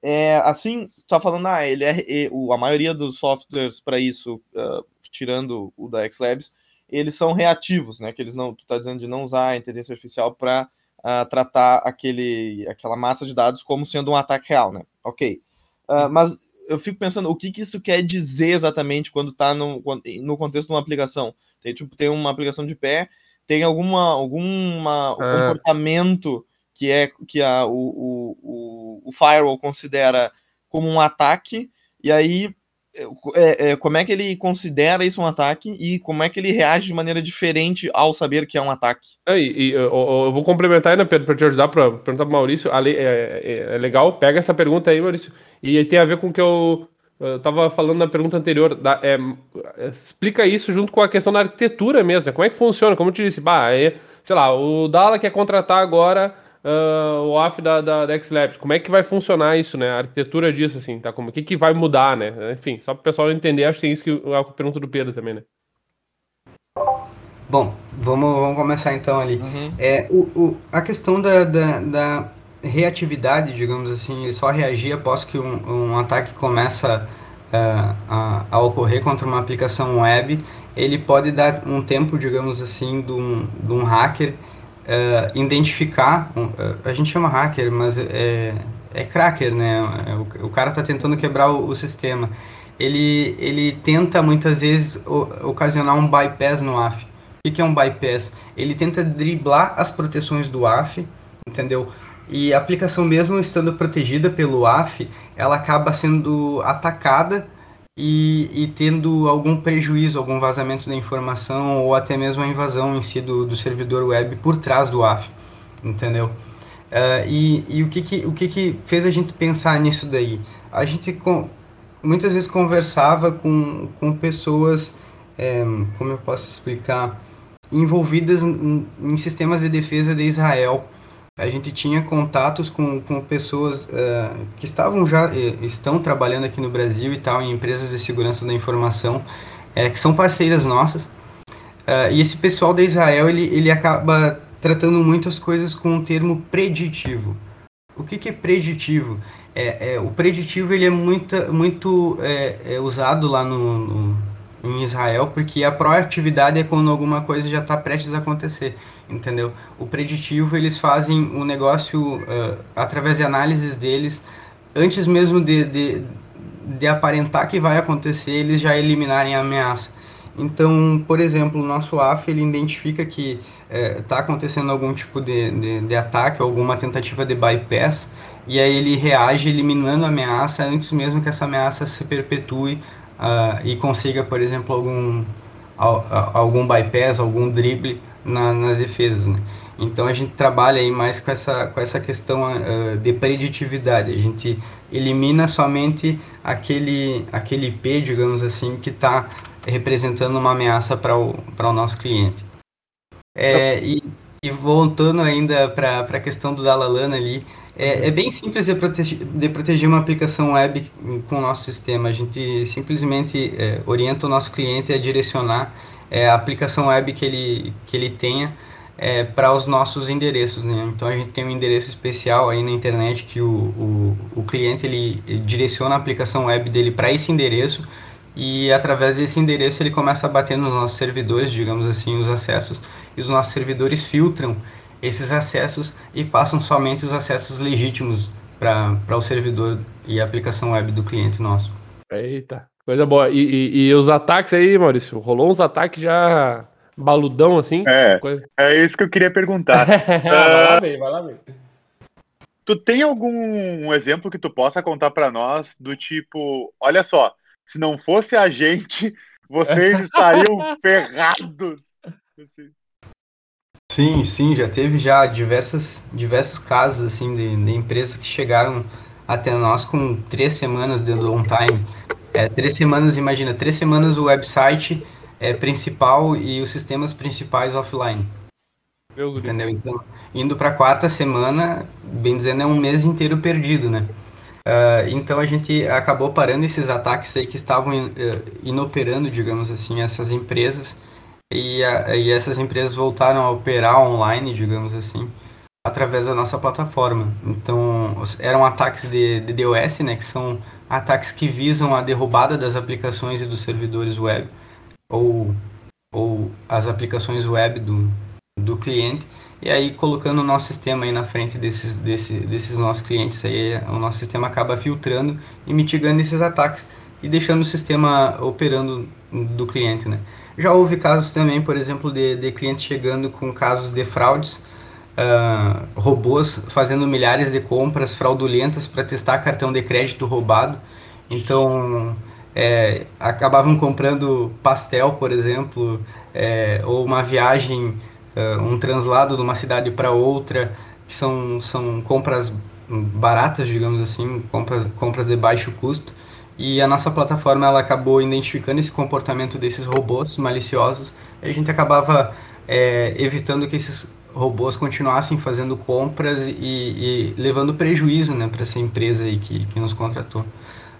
É, assim, tá falando, ah, ele é, o, a maioria dos softwares para isso, uh, tirando o da Xlabs, eles são reativos, né? Que eles não, tu tá dizendo de não usar a inteligência artificial para uh, ah, tratar aquele, aquela massa de dados como sendo um ataque real, né? Ok. Uh, mas eu fico pensando o que, que isso quer dizer exatamente quando está no, no contexto de uma aplicação. Tem, tipo, tem uma aplicação de pé tem alguma, alguma ah. comportamento que é que a, o, o, o firewall considera como um ataque, e aí é, é, como é que ele considera isso um ataque e como é que ele reage de maneira diferente ao saber que é um ataque. É, e, eu, eu, vou complementar ainda, Pedro, para te ajudar, para perguntar para Maurício. É, é, é, legal, pega essa pergunta aí, Maurício, e tem a ver com o que eu eu estava falando na pergunta anterior, da, é, explica isso junto com a questão da arquitetura mesmo. Como é que funciona? Como eu te disse, bah, é, sei lá, o Dala quer contratar agora uh, o AF da, da, da XLabs. Como é que vai funcionar isso, né? A arquitetura disso, assim, tá? Como, o que, que vai mudar, né? Enfim, só para o pessoal entender, acho que tem isso que é a pergunta do Pedro também, né? Bom, vamos, vamos começar então ali. Uhum. É, o, o, a questão da, da, da, reatividade, digamos assim, ele só reagir após que um, um ataque começa uh, a, a, ocorrer contra uma aplicação web, ele pode dar um tempo, digamos assim, de um, de um hacker uh, identificar, uh, a gente chama hacker, mas é, é cracker, né? É, o, o cara está tentando quebrar o, o, sistema. Ele, ele tenta muitas vezes o, ocasionar um bypass no AF. O que é um bypass? Ele tenta driblar as proteções do AF, entendeu? E a aplicação mesmo estando protegida pelo AF, ela acaba sendo atacada e, e, tendo algum prejuízo, algum vazamento da informação ou até mesmo a invasão em si do, do servidor web por trás do AF, entendeu? Uh, e, e o, que, que, o que, que fez a gente pensar nisso daí? A gente com, muitas vezes conversava com, com pessoas, é, como eu posso explicar, envolvidas em, em, sistemas de defesa de Israel. A gente tinha contatos com, com pessoas uh, que estavam já estão trabalhando aqui no Brasil e tal em empresas de segurança da informação é, que são parceiras nossas. Uh, e esse pessoal de Israel ele, ele acaba tratando muitas coisas com um termo preditivo. O que, que é preditivo? É, é, o preditivo ele é muito, muito é, é usado lá no, no em Israel, porque a proatividade é quando alguma coisa já está prestes a acontecer, entendeu? O preditivo, eles fazem o um negócio uh, através de análises deles, antes mesmo de, de, de aparentar que vai acontecer, eles já eliminarem a ameaça. Então, por exemplo, o nosso AF ele identifica que está eh, acontecendo algum tipo de, de, de, ataque, alguma tentativa de bypass, e aí ele reage eliminando a ameaça antes mesmo que essa ameaça se perpetue uh, e consiga, por exemplo, algum, algum bypass, algum drible na, nas defesas. Né? Então a gente trabalha aí mais com essa, com essa questão uh, de preditividade. A gente elimina somente aquele, aquele IP, digamos assim, que está representando uma ameaça para o, o nosso cliente. É, e, e voltando ainda para a questão do Dalalana ali, é, é, bem simples de proteger, de proteger, uma aplicação web com o nosso sistema. A gente simplesmente é, orienta o nosso cliente a direcionar é, aplicação web que ele, que ele tenha é, para os nossos endereços. Né? Então a gente tem um endereço especial aí na internet que o, o, o cliente ele direciona a aplicação web dele para esse endereço e através desse endereço ele começa a bater nos nossos servidores, digamos assim, os acessos, e os nossos servidores filtram esses acessos e passam somente os acessos legítimos para o servidor e a aplicação web do cliente nosso. Eita, coisa boa. E, e, e os ataques aí, Maurício? Rolou uns ataques já baludão assim? É, coisa... é isso que eu queria perguntar. [LAUGHS] vai lá, ver, vai lá, ver. Tu tem algum exemplo que tu possa contar para nós do tipo, olha só, se não fosse a gente, [LAUGHS] vocês estariam [LAUGHS] ferrados. Assim. Sim, sim, já teve já diversas, diversos casos assim de, de empresas que chegaram até nós com três semanas de downtime. É, três semanas, imagina, três semanas o website é, principal e os sistemas principais offline. Meu Entendeu? Então, indo para a quarta semana, bem dizendo, é um mês inteiro perdido, né? Uh, então a gente acabou parando esses ataques aí que estavam uh, inoperando, digamos assim, essas empresas e, a, e essas empresas voltaram a operar online, digamos assim, através da nossa plataforma. Então, eram ataques de, de DOS, né, que são ataques que visam a derrubada das aplicações e dos servidores web, ou, ou as aplicações web do, do cliente, e aí colocando o nosso sistema aí na frente desses, desse, desses nossos clientes, aí, o nosso sistema acaba filtrando e mitigando esses ataques e deixando o sistema operando do cliente, né. Já houve casos também, por exemplo, de, de clientes chegando com casos de fraudes, uh, robôs fazendo milhares de compras fraudulentas para testar cartão de crédito roubado. Então, é, acabavam comprando pastel, por exemplo, é, ou uma viagem, uh, um translado de uma cidade para outra, que são, são compras baratas, digamos assim, compras, compras de baixo custo. E a nossa plataforma ela acabou identificando esse comportamento desses robôs maliciosos e a gente acabava é, evitando que esses robôs continuassem fazendo compras e, e levando prejuízo né, para essa empresa aí que, que nos contratou.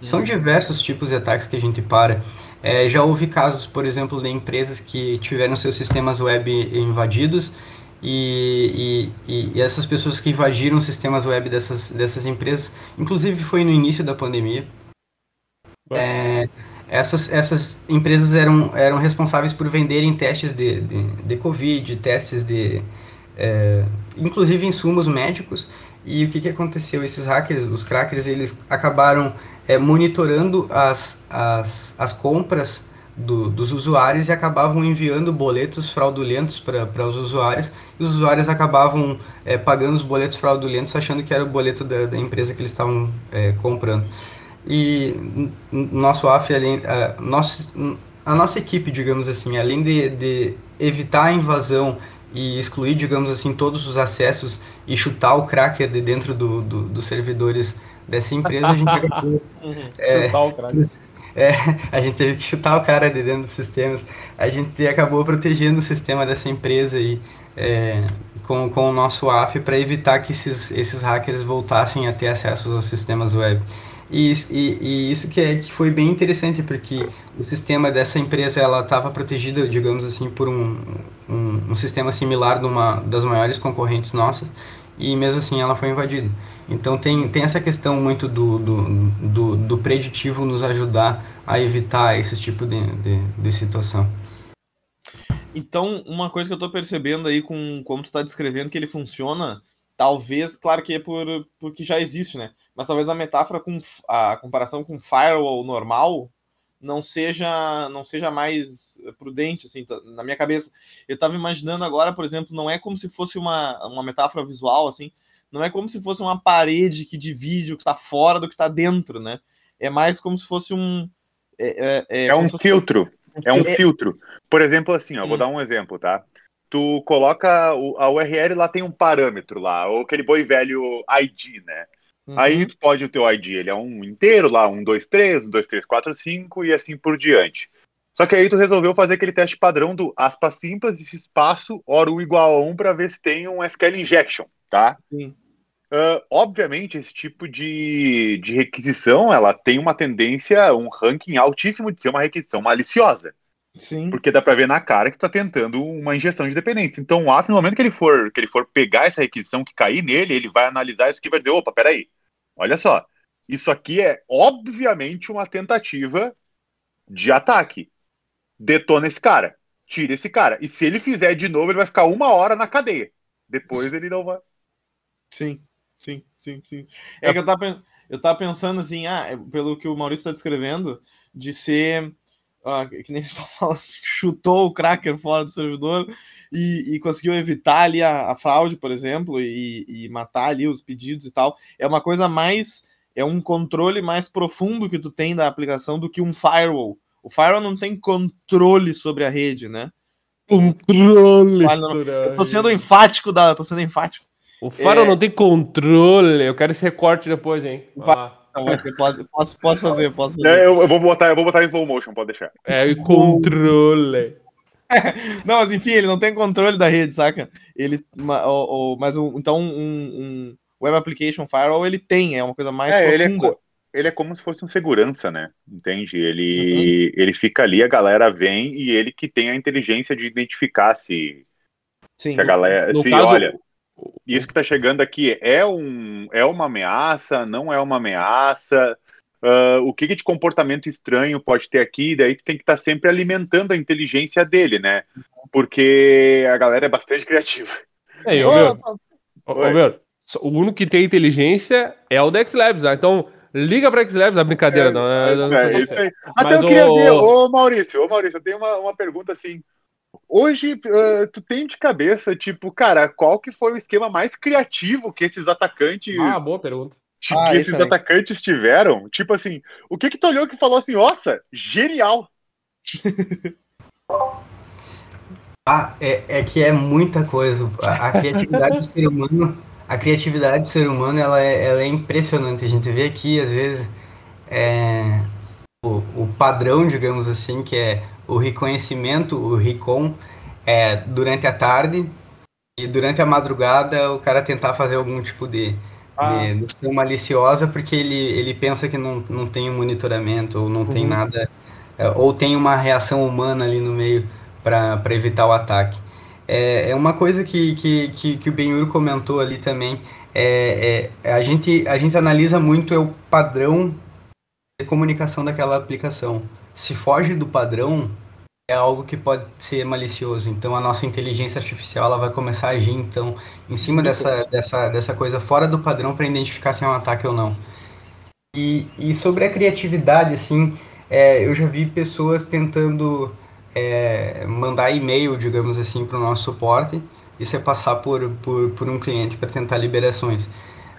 São diversos tipos de ataques que a gente para. É, já houve casos, por exemplo, de empresas que tiveram seus sistemas web invadidos e, e, e, essas pessoas que invadiram sistemas web dessas, dessas empresas, inclusive foi no início da pandemia, é, essas, essas empresas eram, eram responsáveis por venderem testes de, de, de Covid, testes de, é, inclusive insumos médicos, e o que, que aconteceu? Esses hackers, os crackers, eles acabaram é, monitorando as, as, as compras do, dos usuários e acabavam enviando boletos fraudulentos para os usuários e os usuários acabavam é, pagando os boletos fraudulentos achando que era o boleto da, da empresa que eles estavam é, comprando. E nosso AF, além, a, nosso, a nossa equipe, digamos assim, além de, de evitar a invasão e excluir, digamos assim, todos os acessos e chutar o cracker de dentro do, do, dos servidores dessa empresa, a gente acabou, [LAUGHS] é, é, a gente teve que chutar o cara de dentro dos sistemas. A gente acabou protegendo o sistema dessa empresa aí, é, com, com o nosso app para evitar que esses, esses hackers voltassem a ter acesso aos sistemas web. E, e, e, isso que, é, que foi bem interessante, porque o sistema dessa empresa ela estava protegida, digamos assim, por um, um, um sistema similar de uma das maiores concorrentes nossas, e mesmo assim ela foi invadida. Então tem, tem essa questão muito do, do, do, do preditivo nos ajudar a evitar esse tipo de, de, de, situação. Então, uma coisa que eu estou percebendo aí com como tu está descrevendo que ele funciona, talvez, claro que é por porque já existe, né? Mas talvez a metáfora com a comparação com firewall normal não seja não seja mais prudente assim tá, na minha cabeça. Eu estava imaginando agora por exemplo não é como se fosse uma, uma metáfora visual assim não é como se fosse uma parede que divide o que está fora do que está dentro né? É mais como se fosse um é, é, é, é um filtro fosse... é um é... filtro. por exemplo assim ó, hum. vou dar um exemplo tá? Tu coloca o, a URL lá tem um parâmetro lá ou aquele boi velho ID né Uhum. Aí tu pode o teu ID, ele é um inteiro lá, um, dois, três, um, dois, três, quatro, cinco e assim por diante. Só que aí tu resolveu fazer aquele teste padrão do aspas simples, esse espaço, ora 1 igual a 1 para ver se tem um SQL injection, tá? Sim. Uh, obviamente, esse tipo de, de requisição, ela tem uma tendência, um ranking altíssimo de ser uma requisição maliciosa. Sim. Porque dá para ver na cara que tu tá tentando uma injeção de dependência. Então, o AF, no momento que ele for que ele for pegar essa requisição que cair nele, ele vai analisar isso aqui e vai dizer, opa, peraí, Olha só, isso aqui é obviamente uma tentativa de ataque. Detona esse cara, tira esse cara. E se ele fizer de novo, ele vai ficar uma hora na cadeia. Depois ele não vai. Sim, sim, sim, sim. É, é que eu tava, eu tava pensando assim, ah, é, pelo que o Maurício está descrevendo, de ser ah, que nem você está [LAUGHS] falando, chutou o cracker fora do servidor e, e conseguiu evitar ali a, a fraude, por exemplo, e, e, matar ali os pedidos e tal. É uma coisa mais, é um controle mais profundo que tu tem da aplicação do que um firewall. O firewall não tem controle sobre a rede, né? Controle. Eu tô sendo enfático da, tô sendo enfático. O firewall é... não tem controle. Eu quero esse recorte depois, hein? Vai pode, posso, posso fazer, posso fazer. É, eu, eu, vou botar, eu vou botar em slow motion, pode deixar. É, o controle. [LAUGHS] não, mas enfim, ele não tem controle da rede, saca? Ele, o, o, mas um, então um, um, Web Application Firewall ele tem, é uma coisa mais é, profunda. Ele é, ele é como se fosse um segurança, né? Entende? Ele, uhum. ele fica ali, a galera vem e ele que tem a inteligência de identificar se, Sim, se a galera. No se caso, olha isso que está chegando aqui é, um, é uma ameaça, não é uma ameaça? Uh, o que, que, de comportamento estranho pode ter aqui? Daí tu tem que estar tá sempre alimentando a inteligência dele, né? Porque a galera é bastante criativa. É, eu, meu, ô, meu, o único que tem inteligência é o Dex Labs, tá? Então, liga para Dex Labs, a brincadeira, é, não, é, não, é, isso aí. Até eu queria o... ver, ô Maurício, ô Maurício, eu tenho uma, uma pergunta assim. Hoje, uh, tu tem de cabeça, tipo, cara, qual que foi o esquema mais criativo que esses atacantes. Ah, boa pergunta. Que ah, esses atacantes tiveram? Tipo assim, o que que tu olhou que falou assim, nossa, genial! [LAUGHS] ah, é, é que é muita coisa. A, a criatividade do ser humano, a criatividade do ser humano, ela é, ela é impressionante. A gente vê aqui, às vezes, é, o, o padrão, digamos assim, que é o reconhecimento, o RICOM, é, durante a tarde, e durante a madrugada o cara tentar fazer algum tipo de, ah. de, de maliciosa porque ele, ele pensa que não, não tem um monitoramento ou não uhum. tem nada, é, ou tem uma reação humana ali no meio para evitar o ataque. É, é uma coisa que, que, que, que o Benhur comentou ali também, é, é, a, gente, a gente analisa muito é o padrão comunicação daquela aplicação. Se foge do padrão, é algo que pode ser malicioso. Então a nossa inteligência artificial ela vai começar a agir então em cima dessa, dessa, dessa coisa fora do padrão para identificar se é um ataque ou não. E, e sobre a criatividade, assim, é, eu já vi pessoas tentando é, mandar e-mail, digamos assim, para o nosso suporte e se passar por, por, por um cliente para tentar liberações.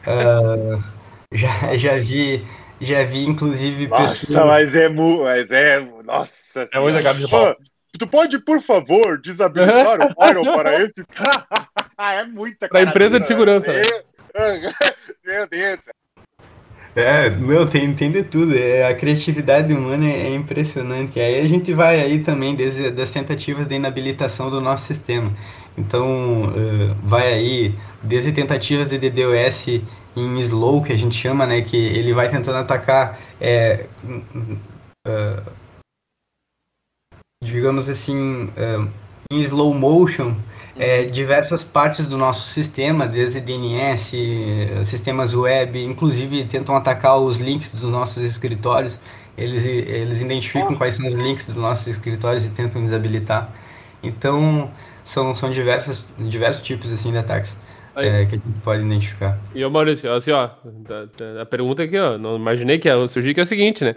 Uh, [LAUGHS] já, já vi já vi, inclusive, Nossa, pessoas... mas é mu... Mas é... Nossa É hoje a de pau. Tu pode, por favor, desabilitar o [LAUGHS] Pyro para esse... [LAUGHS] é muita Para empresa de segurança. Né? Meu Deus. É, meu, tem, tem de tudo. É, a criatividade humana é, é, impressionante. Aí a gente vai aí também desde das tentativas de inabilitação do nosso sistema. Então, uh, vai aí desde tentativas de DDoS em slow, que a gente chama, né? Que ele vai tentando atacar, é, uh, digamos assim, uh, em slow motion, é, diversas partes do nosso sistema, desde DNS, sistemas web, inclusive tentam atacar os links dos nossos escritórios. Eles, eles identificam quais são os links dos nossos escritórios e tentam desabilitar. Então, são, são diversos, diversos tipos assim, de ataques é, que a gente pode identificar. E o Maurício, assim, ó, a, a pergunta aqui, ó, não imaginei que ia surgir que é o seguinte, né?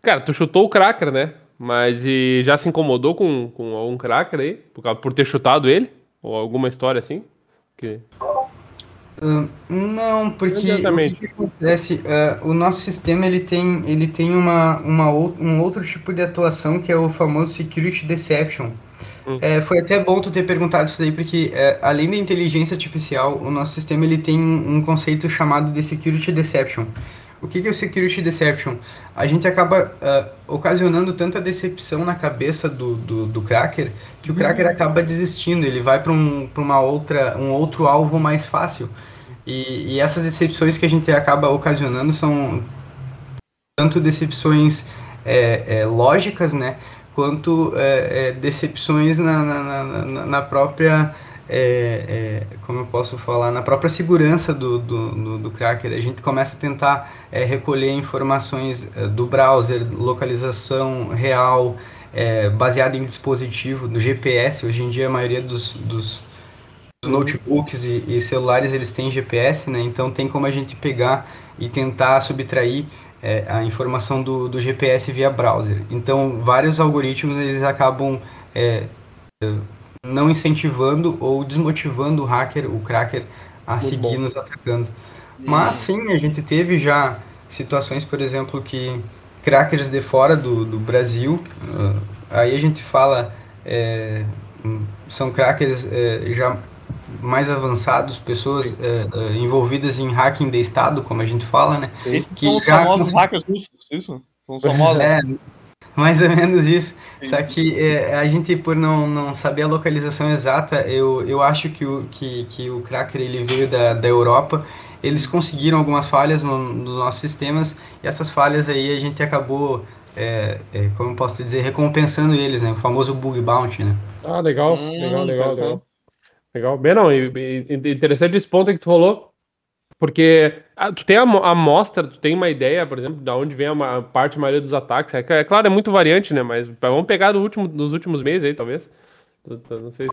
Cara, tu chutou o cracker, né? Mas e já se incomodou com, com algum cracker aí? Por, por ter chutado ele? Ou alguma história assim? Que... Uh, não, porque o que, acontece, uh, o nosso sistema ele tem, ele tem uma, uma, um outro tipo de atuação que é o famoso Security Deception. Hum. É, foi até bom tu ter perguntado isso daí, porque é, além da inteligência artificial, o nosso sistema ele tem um conceito chamado de Security Deception. O que, que é o Security Deception? A gente acaba uh, ocasionando tanta decepção na cabeça do, do, do cracker que o cracker uhum. acaba desistindo, ele vai para um, uma outra, um outro alvo mais fácil. E, e essas decepções que a gente acaba ocasionando são tanto decepções é, é, lógicas, né? Quanto é, é, decepções na, na, na, na própria, é, é, como eu posso falar, na própria segurança do, do, do, do cracker. A gente começa a tentar é, recolher informações é, do browser, localização real, baseada em dispositivo, do GPS. Hoje em dia a maioria dos, dos notebooks e, e, celulares eles têm GPS, né? Então tem como a gente pegar e tentar subtrair é, a informação do, do GPS via browser. Então, vários algoritmos eles acabam é, não incentivando ou desmotivando o hacker, o cracker, a Muito seguir bom. nos atacando. Mas sim, a gente teve já situações, por exemplo, que crackers de fora do, do Brasil, uh, aí a gente fala, é, são crackers é, já mais avançados, pessoas é, é, envolvidas em hacking de Estado, como a gente fala, né? Esses que são os famosos [LAUGHS] hackers russos, isso? São os famosos. É, mais ou menos isso. Sim. Só que é, a gente, por não, não saber a localização exata, eu, eu acho que o, que, que o cracker ele veio da, da Europa. Eles conseguiram algumas falhas nos no nossos sistemas e essas falhas aí a gente acabou, é, é, como posso dizer, recompensando eles, né? O famoso bug bounty, né? Ah, legal, hum, legal, legal, legal. Legal. Bem, não, interessante esse ponto que tu falou, porque ah, tu tem a amostra, tu tem uma ideia, por exemplo, de onde vem a, a parte a maioria dos ataques. É, é, claro, é muito variante, né? Mas vamos pegar do último, dos últimos meses aí, talvez. Não sei.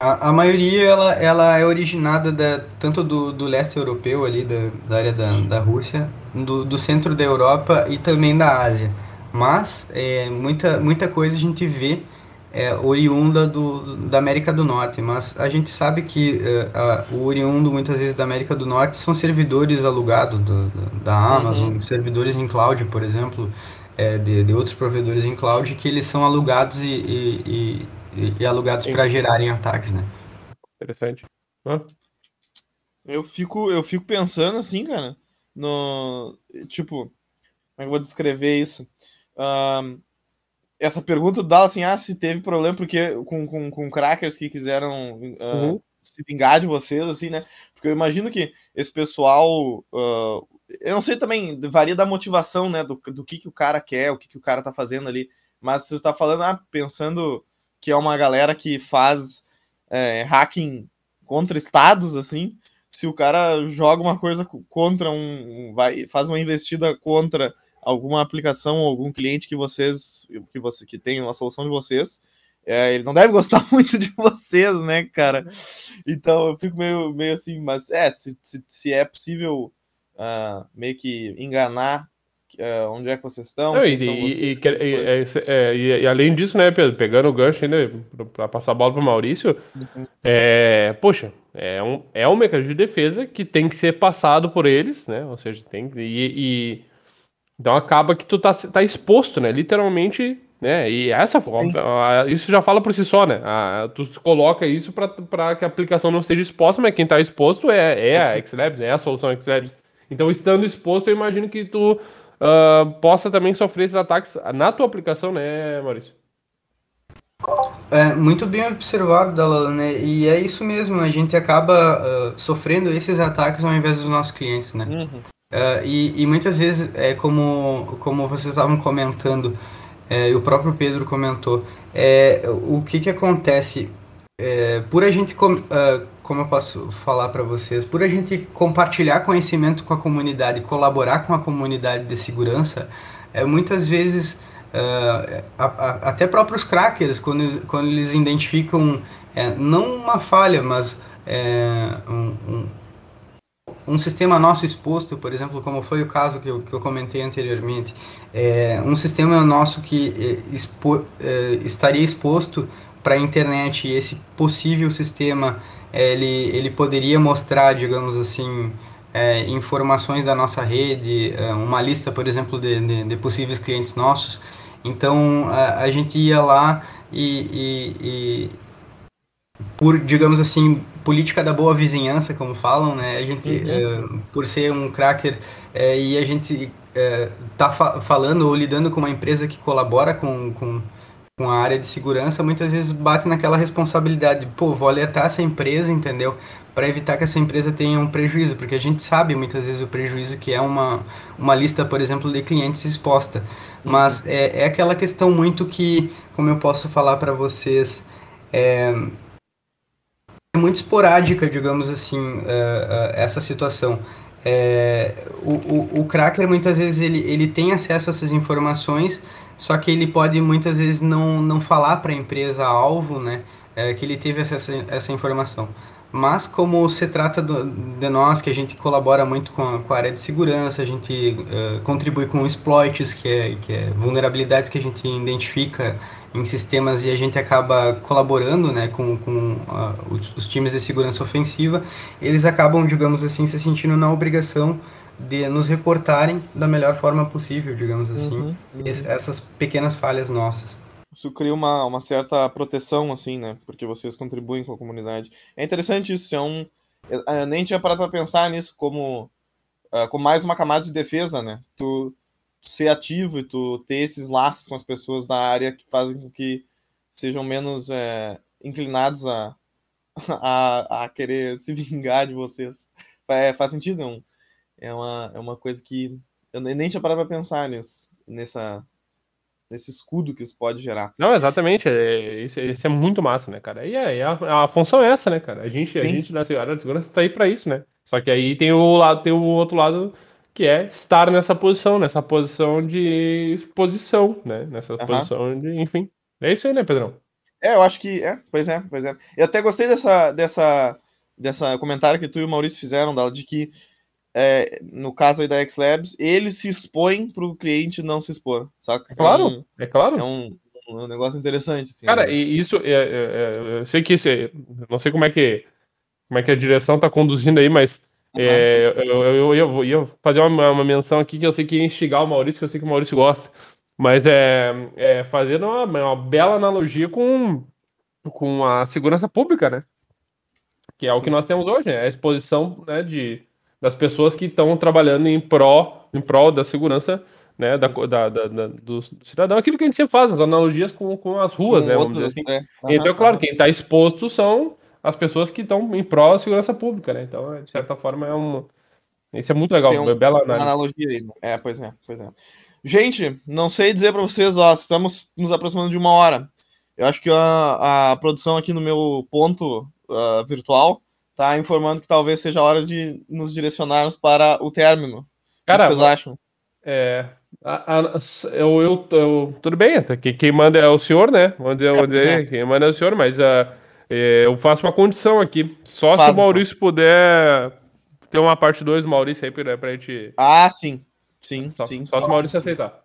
A, a maioria ela, ela é originada da, tanto do, do leste europeu ali, da, da área da, da Rússia, do, do centro da Europa e também da Ásia. Mas é, muita, muita coisa a gente vê é, oriunda do, da América do Norte, mas a gente sabe que uh, o oriundo muitas vezes da América do Norte são servidores alugados do, da Amazon, uhum. servidores em cloud, por exemplo, é, de, de, outros provedores em cloud que eles são alugados e, e, e, e alugados para gerarem ataques, né? Interessante. Eu fico, eu fico pensando assim, cara, no tipo, como é que eu vou descrever isso? Um, essa pergunta dá assim, ah, se teve problema porque com, com, com crackers que quiseram uh, uhum. se vingar de vocês, assim, né? Porque eu imagino que esse pessoal, uh, eu não sei também, varia da motivação, né, do, do que, que o cara quer, o que, que o cara tá fazendo ali, mas você tá falando, ah, pensando que é uma galera que faz é, hacking contra estados, assim, se o cara joga uma coisa contra um, vai, faz uma investida contra alguma aplicação, algum cliente que vocês, que você que tem uma solução de vocês, é, ele não deve [LAUGHS] gostar muito de vocês, né, cara? Então eu fico meio, meio assim, mas é, se, se, se é possível uh, meio que enganar uh, onde é que vocês estão. Não, e, vocês, e, e, é, e, além disso, né, Pedro, pegando o gancho ainda para passar a bola para Maurício, uhum. é, poxa, é um, é um mecanismo de defesa que tem que ser passado por eles, né? Ou seja, tem e, então acaba que tu tá, tá exposto, né? Literalmente, né? E essa isso já fala por si só, né? A, tu coloca isso para que a aplicação não seja exposta, mas quem tá exposto é, é a Xlabs, é a solução Xlabs. Então, estando exposto, eu imagino que tu uh, possa também sofrer esses ataques na tua aplicação, né, Maurício? É, muito bem observado, Dalala, né? E é isso mesmo, a gente acaba uh, sofrendo esses ataques ao invés dos nossos clientes, né? Uhum. Uh, e, e, muitas vezes, é como, como vocês estavam comentando, é, e o próprio Pedro comentou, é, o que, que acontece? É, por a gente, com, uh, como eu posso falar para vocês, por a gente compartilhar conhecimento com a comunidade, colaborar com a comunidade de segurança, é, muitas vezes, uh, a, a, até próprios crackers, quando, quando eles identificam, é, não uma falha, mas é, um, um um sistema nosso exposto, por exemplo, como foi o caso que eu, que eu comentei anteriormente, é, um sistema nosso que é, expo, é, estaria exposto para a internet e esse possível sistema é, ele, ele poderia mostrar, digamos assim, é, informações da nossa rede, é, uma lista, por exemplo, de, de, de possíveis clientes nossos. Então a, a gente ia lá e, e, e por, digamos assim, política da boa vizinhança, como falam, né? A gente, uhum. é, por ser um cracker é, e a gente é, tá fa falando ou lidando com uma empresa que colabora com, com, com, a área de segurança, muitas vezes bate naquela responsabilidade, pô, vou alertar essa empresa, entendeu? Para evitar que essa empresa tenha um prejuízo, porque a gente sabe muitas vezes o prejuízo que é uma, uma lista, por exemplo, de clientes exposta. Mas uhum. é, é aquela questão muito que, como eu posso falar para vocês, é, é muito esporádica, digamos assim, uh, uh, essa situação. É, o, o, o cracker muitas vezes ele, ele tem acesso a essas informações, só que ele pode muitas vezes não, não falar para a empresa alvo, né, é, que ele teve acesso a essa informação. Mas como se trata do, de nós, que a gente colabora muito com a, com a área de segurança, a gente uh, contribui com exploits, que é, que é vulnerabilidades que a gente identifica em sistemas e a gente acaba colaborando né, com, com uh, os, os, times de segurança ofensiva, eles acabam, digamos assim, se sentindo na obrigação de nos reportarem da melhor forma possível, digamos assim, uhum, uhum. essas pequenas falhas nossas. Isso cria uma, uma certa proteção, assim, né? Porque vocês contribuem com a comunidade. É interessante isso, é um... Eu nem tinha parado para pensar nisso como, uh, como mais uma camada de defesa, né? Tu, ser ativo e tu ter esses laços com as pessoas da área que fazem com que sejam menos é, inclinados a, [LAUGHS] a, a, querer se vingar de vocês. É, faz sentido, é, um, é, uma, é uma coisa que eu nem tinha parado para pensar nisso, nessa, nesse escudo que isso pode gerar. Não, exatamente, é, isso, isso é muito massa, né, cara? E é, a, a função é essa, né, cara? A gente, a gente na área de segurança está aí para isso, né? Só que aí tem o lado, tem o outro lado que é estar nessa posição, nessa posição de exposição, né? Nessa uhum. posição de, enfim. É isso aí, né, Pedrão? É, eu acho que é, pois é, pois é. Eu até gostei dessa dessa dessa comentário que tu e o Maurício fizeram, Dala, de que é, no caso aí da X Labs, eles se expõem para o cliente não se expor, saca? É claro, é, um, é claro. É um, um, negócio interessante, assim. Cara, né? e isso, é, é, é, eu sei que esse, não sei como é que como é que a direção tá conduzindo aí, mas é, eu, eu, eu, ia fazer uma, uma, menção aqui que eu sei que ia instigar o Maurício, que eu sei que o Maurício gosta. Mas é, é fazendo uma, uma, bela analogia com, com a segurança pública, né? Que é Sim. o que nós temos hoje, né? A exposição né, de, das pessoas que estão trabalhando em pró, em prol da segurança né, da, da, da, do cidadão, aquilo que a gente sempre faz, as analogias com, com as ruas, com né, vamos outros, dizer assim. É. Uhum, então, claro, uhum. quem está exposto são as pessoas que estão em prol da segurança pública, né, então, de certa forma, é um... Isso é muito legal, um, é bela análise. analogia aí, né? é, pois é, pois é. Gente, não sei dizer para vocês, ó, estamos nos aproximando de uma hora. Eu acho que a, a produção aqui no meu ponto uh, virtual tá informando que talvez seja a hora de nos direcionarmos para o término. Cara, o que vocês acham? É, a, a, eu, eu, eu, tudo bem, quem, quem manda é o senhor, né? Vamos dizer, é, vamos dizer quem manda é o senhor, mas uh, eu faço uma condição aqui. Só Faz, se o então. Maurício então. puder ter uma parte 2 do Maurício aí pra, pra gente. Ah, sim. Sim, só, sim. Só sim, se o Maurício sim. aceitar.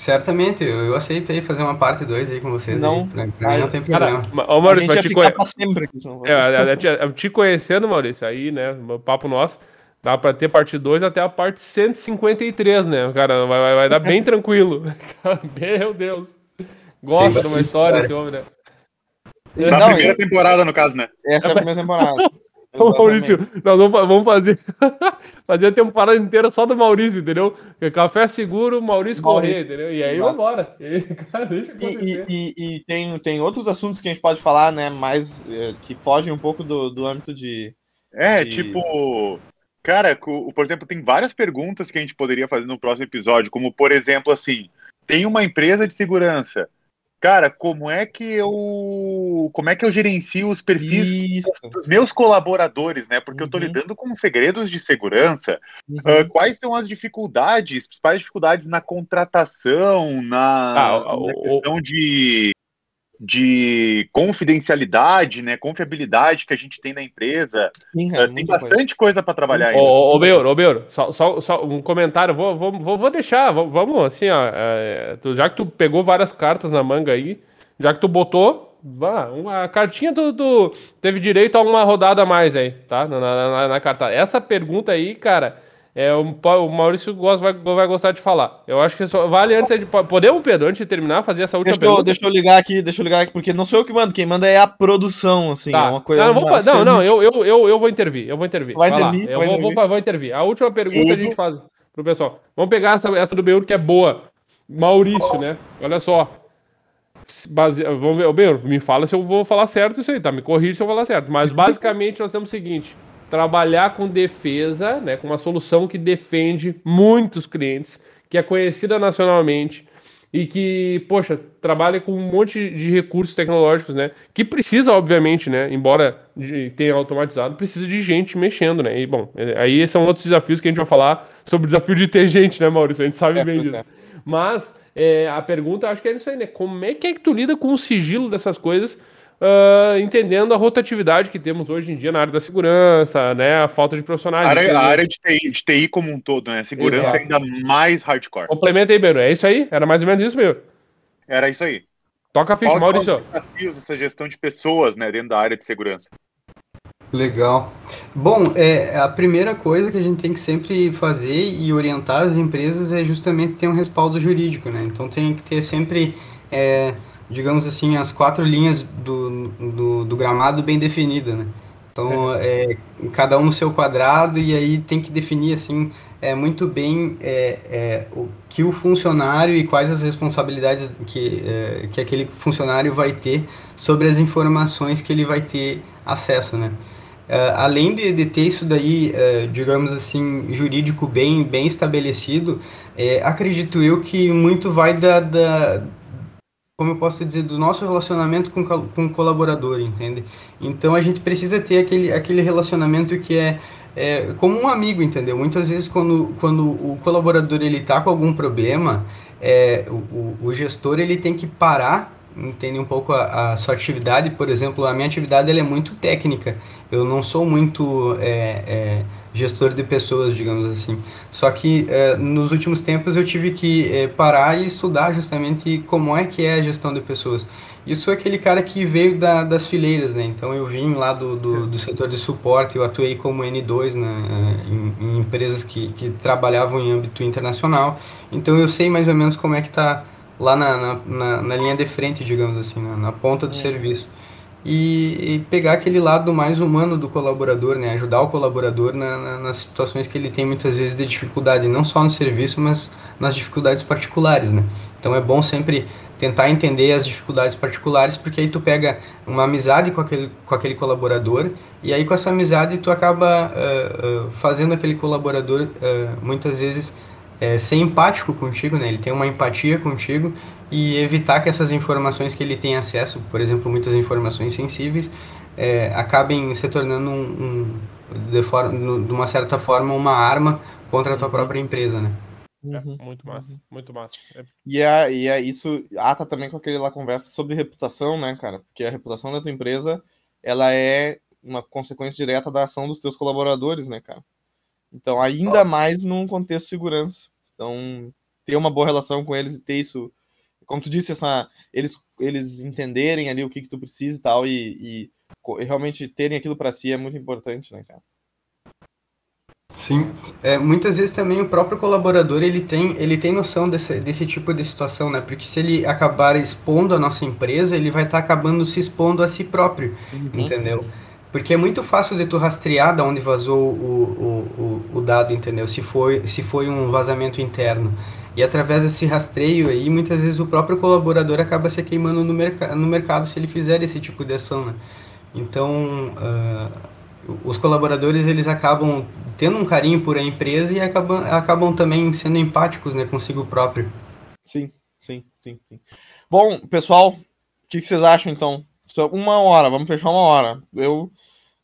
Certamente, eu, eu aceito aí fazer uma parte 2 aí com vocês. Não, aí. Pra, pra mim não tem problema. Cara, ô, Maurício, a gente ia ficar sempre aqui. É, eu, te conhecendo, Maurício, aí, né, papo nosso, dá pra ter parte 2 até a parte 153, né, cara, vai, vai, vai dar bem [LAUGHS] tranquilo. [LAUGHS] Meu Deus. Gosta de uma história esse homem, né? Na não, primeira eu... temporada, no caso, né? Essa é a primeira temporada. [LAUGHS] Ô, Maurício, nós vamos fazer, [LAUGHS] fazer a temporada inteira só do Maurício, entendeu? Café seguro, Maurício, Maurício. correr, entendeu? E aí vambora. [LAUGHS] E, e, e, e, tem, tem outros assuntos que a gente pode falar, né? Mais eh, que fogem um pouco do, do âmbito de. É, de... tipo. Cara, por exemplo, tem várias perguntas que a gente poderia fazer no próximo episódio, como, por exemplo, assim, tem uma empresa de segurança cara, como é que eu como é que eu gerencio os perfis Isso. dos meus colaboradores, né? Porque uhum. eu estou lidando com segredos de segurança. Uhum. Uh, quais são as dificuldades, principais dificuldades na contratação, na, ah, na questão de de confidencialidade, né, confiabilidade que a gente tem na empresa. Sim, é, tem bastante coisa, para trabalhar ainda. Ô, ô Beuro, ô Beuro, só, só, só, um comentário, vou, vou, vou deixar, vamos assim, ó, é, já que tu pegou várias cartas na manga aí, já que tu botou, vá, uma cartinha tu, tu teve direito a uma rodada a mais aí, tá, na, na, na, na carta. Essa pergunta aí, cara é, o, o Maurício gosta, vai, vai gostar de falar. Eu acho que só, vale antes de. Podemos, Pedro, antes de terminar, fazer essa última deixa pergunta? Eu, deixa eu ligar aqui, deixa eu ligar aqui, porque não sou eu que mando, quem manda é a produção, assim. Tá. É uma coisa. Não, não, não, não eu, eu, eu, eu vou intervir. Eu vou intervir. Vai, vai intervir? Eu vou, intervir. Vou, vou, intervir. A última pergunta a gente faz pro pessoal. Vamos pegar essa, essa do Beur que é boa. Maurício, né? Olha só. Base... Vamos ver, Beur, me fala se eu vou falar certo isso aí, tá? Me corrija se eu falar certo. Mas basicamente nós temos o seguinte trabalhar com defesa, né, com uma solução que defende muitos clientes, que é conhecida nacionalmente e que, poxa, trabalha com um monte de recursos tecnológicos, né, que precisa, obviamente, né, embora tenha automatizado, precisa de gente mexendo, né, e, bom, é, aí são outros desafios que a gente vai falar sobre o desafio de ter [LAUGHS] gente, né, Maurício, a gente sabe é, bem disso. É. Mas é, a pergunta, acho que é isso aí, né, como é que é que tu lida com o sigilo dessas coisas uh, entendendo a rotatividade que temos hoje em dia na área da segurança, né? A falta de profissionais. A área, a área de, TI, de, TI, como um todo, né? Segurança Exato. ainda mais hardcore. Complementa aí, Beiro. É isso aí? Era mais ou menos isso, meu? Era isso aí. Toca a ficha, Maurício. Desafios essa gestão de pessoas, né, dentro da área de segurança. Legal. Bom, é, a primeira coisa que a gente tem que sempre fazer e orientar as empresas é justamente ter um respaldo jurídico, né? Então tem que ter sempre é, digamos assim, as quatro linhas do, do, do gramado bem definidas, né? Então, é. é, cada um no seu quadrado e aí tem que definir, assim, é, muito bem é, é, o que o funcionário e quais as responsabilidades que, é, que aquele funcionário vai ter sobre as informações que ele vai ter acesso, né? É, além de, de, ter isso daí, é, digamos assim, jurídico bem, bem estabelecido, acredito eu que muito vai da, da como eu posso dizer, do nosso relacionamento com, com o colaborador, entende? Então a gente precisa ter aquele, aquele relacionamento que é, é como um amigo, entendeu? Muitas vezes quando, quando o colaborador ele está com algum problema, é, o, o gestor ele tem que parar, entende um pouco a, a, sua atividade, por exemplo, a minha atividade ela é muito técnica, eu não sou muito... É, é gestor de pessoas, digamos assim. Só que é, nos últimos tempos eu tive que é, parar e estudar justamente como é que é a gestão de pessoas. Isso sou aquele cara que veio da, das fileiras, né? Então eu vim lá do, do, do, setor de suporte, eu atuei como N2 né? em, em empresas que, que trabalhavam em âmbito internacional. Então eu sei mais ou menos como é que está lá na, na, na, na, linha de frente, digamos assim, na, na ponta do é. serviço. E, e, pegar aquele lado mais humano do colaborador, né? Ajudar o colaborador na, na, nas situações que ele tem muitas vezes de dificuldade, não só no serviço, mas nas dificuldades particulares, né? Então é bom sempre tentar entender as dificuldades particulares, porque aí tu pega uma amizade com aquele, com aquele colaborador e aí com essa amizade tu acaba uh, uh, fazendo aquele colaborador uh, muitas vezes ser empático contigo, né? Ele tem uma empatia contigo e evitar que essas informações que ele tem acesso, por exemplo, muitas informações sensíveis, é, acabem se tornando um, um de, forma, de uma certa forma uma arma contra a tua própria empresa, né? É, uhum. muito massa, muito massa. É. E, é, e é isso ata também com aquele lá conversa sobre reputação, né, cara? Porque a reputação da tua empresa, ela é uma consequência direta da ação dos teus colaboradores, né, cara? Então, ainda mais num contexto de segurança. Então, ter uma boa relação com eles e ter isso como tu disse, essa, eles, eles entenderem ali o que, que tu precisa e tal, e, e realmente terem aquilo para si é muito importante, né, cara? Sim, é, muitas vezes também o próprio colaborador ele tem, ele tem noção desse, desse tipo de situação, né? Porque se ele acabar expondo a nossa empresa, ele vai estar tá acabando se expondo a si próprio, uhum. entendeu? Porque é muito fácil de tu rastrear da onde vazou o, o, o, o dado, entendeu? Se foi, se foi um vazamento interno. E através desse rastreio aí, muitas vezes o próprio colaborador acaba se queimando no, merc no mercado se ele fizer esse tipo de ação, né? Então, uh, os colaboradores eles acabam tendo um carinho por a empresa e acabam, acabam também sendo empáticos, né, consigo próprio. Sim, sim, sim, sim. Bom, pessoal, o que, que vocês acham então? Uma hora, vamos fechar uma hora. Eu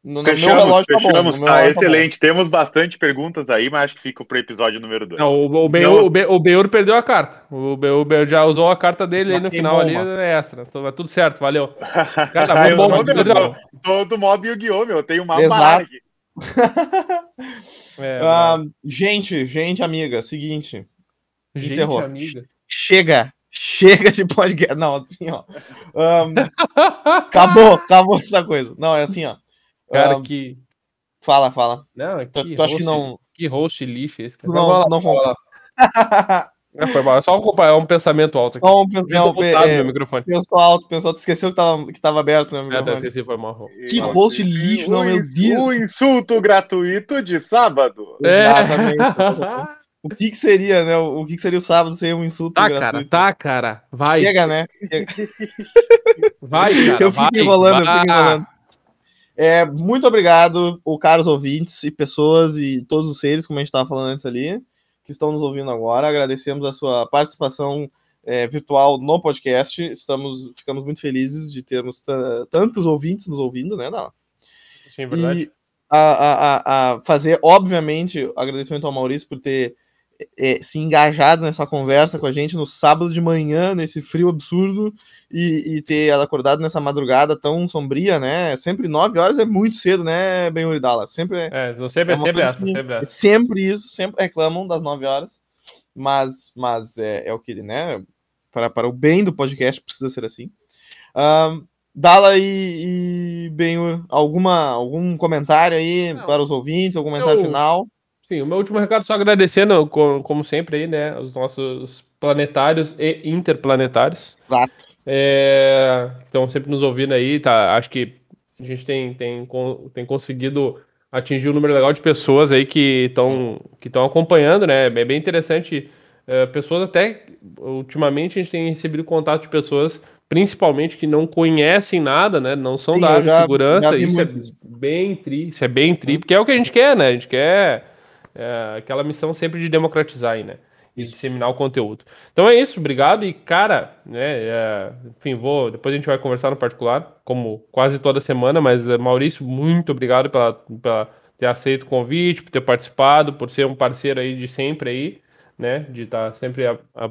no, fechamos, meu relógio fechamos, tá, bom, tá excelente. Tá Temos bastante perguntas aí, mas acho que fica para o episódio número 2. o, o, Beur, o, Beur, perdeu a carta. O Beur, Beur já usou a carta dele aí no final ali, é extra. Então, tudo certo, valeu. Cara, [LAUGHS] bom, bom, meu, todo modo Yu-Gi-Oh! meu, tem uma Exato. é, [LAUGHS] uh, gente, gente amiga, seguinte. Gente encerrou. Amiga. Chega, chega de podcast. Não, assim, ó. [LAUGHS] Um, acabou, acabou essa coisa. Não, é assim, ó. Cara, um, que. Fala, fala. Não, é que tu, tu acha que não. Que host lixo esse. Cara. Não, não, [LAUGHS] não. É, foi mal. É só um, é um pensamento alto aqui. Só um pensamento é, é, microfone. Pensou alto, pensou, tu esqueceu que tava, que tava aberto, né? É, microfone. É, esqueci, foi mal. Que host lixo, não, meu Deus. O insulto gratuito de sábado. É. Exatamente. [LAUGHS] o que, que seria, né? O que, que seria o sábado sem um insulto tá, gratuito? Tá, cara, vai. Chega, né? Vai, [LAUGHS] cara. Eu fico vai, enrolando, vai. eu fico enrolando. É, muito obrigado, o caros ouvintes e pessoas e todos os seres, como a gente estava falando antes ali, que estão nos ouvindo agora. Agradecemos a sua participação é, virtual no podcast. Estamos, ficamos muito felizes de termos tantos ouvintes nos ouvindo, né, Dala? Sim, verdade. E a, a, a fazer, obviamente, agradecimento ao Maurício por ter é, se engajado nessa conversa com a gente no sábado de manhã, nesse frio absurdo, e, e ter acordado nessa madrugada tão sombria, né? Sempre nove horas é muito cedo, né, Ben Uridala? Sempre é. É, sempre, é, sempre essa, sempre essa. Sempre isso, sempre reclamam das nove horas, mas, mas é, é o que, né? Para, para o bem do podcast precisa ser assim. Um, Dala e, e Benhur, alguma algum comentário aí Não. para os ouvintes, algum comentário Eu... final? Sim, o meu último recado só agradecendo, como sempre aí, né, os nossos planetários e interplanetários. Exato. É, estão sempre nos ouvindo aí, tá? Acho que a gente tem, tem, tem conseguido atingir um número legal de pessoas aí que estão que acompanhando, né? É bem interessante. É, pessoas até ultimamente a gente tem recebido contato de pessoas principalmente que não conhecem nada, né? Não são Sim, da área já, de segurança. Isso é bem tri, isso é bem tri, porque é o que a gente quer, né? A gente quer é, aquela missão sempre de democratizar aí, né? E isso. disseminar o conteúdo. Então é isso, obrigado. E, cara, né, é, enfim, vou. Depois a gente vai conversar no particular, como quase toda semana, mas é, Maurício, muito obrigado pela, pela ter aceito o convite, por ter participado, por ser um parceiro aí de sempre aí, né? De estar sempre, a, a,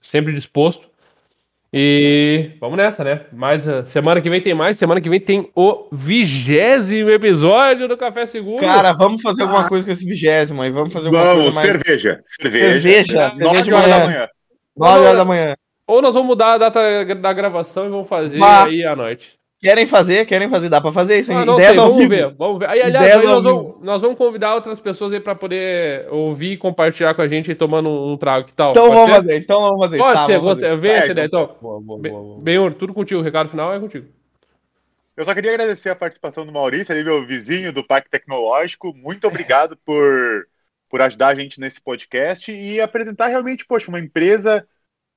sempre disposto e vamos nessa, né? Mais uh, semana que vem tem mais. Semana que vem tem o vigésimo episódio do Café Seguro. Cara, vamos fazer alguma ah. coisa com esse vigésimo aí. Vamos fazer alguma vamos, coisa mais. Cerveja. Cerveja. Cerveja. cerveja de manhã. da manhã. 9 horas da manhã. Ou nós vamos mudar a data da gravação e vamos fazer bah. aí à noite. Querem fazer, querem fazer, dá pra fazer isso? Ah, Ideias sei, ao vamos vivo. Ver, vamos ver. Aí, aliás, aí nós, vamos, nós, vamos, convidar outras pessoas aí pra poder ouvir e compartilhar com a gente tomando um, trago. Que tal? Então Pode vamos ser? fazer, então vamos fazer. Pode tá, ser, você, vê essa ideia. Então, boa, boa, boa, boa. Benhur, tudo contigo. O recado final é contigo. Eu só queria agradecer a participação do Maurício, ali, meu vizinho do Parque Tecnológico. Muito obrigado por, por ajudar a gente nesse podcast e apresentar realmente, poxa, uma empresa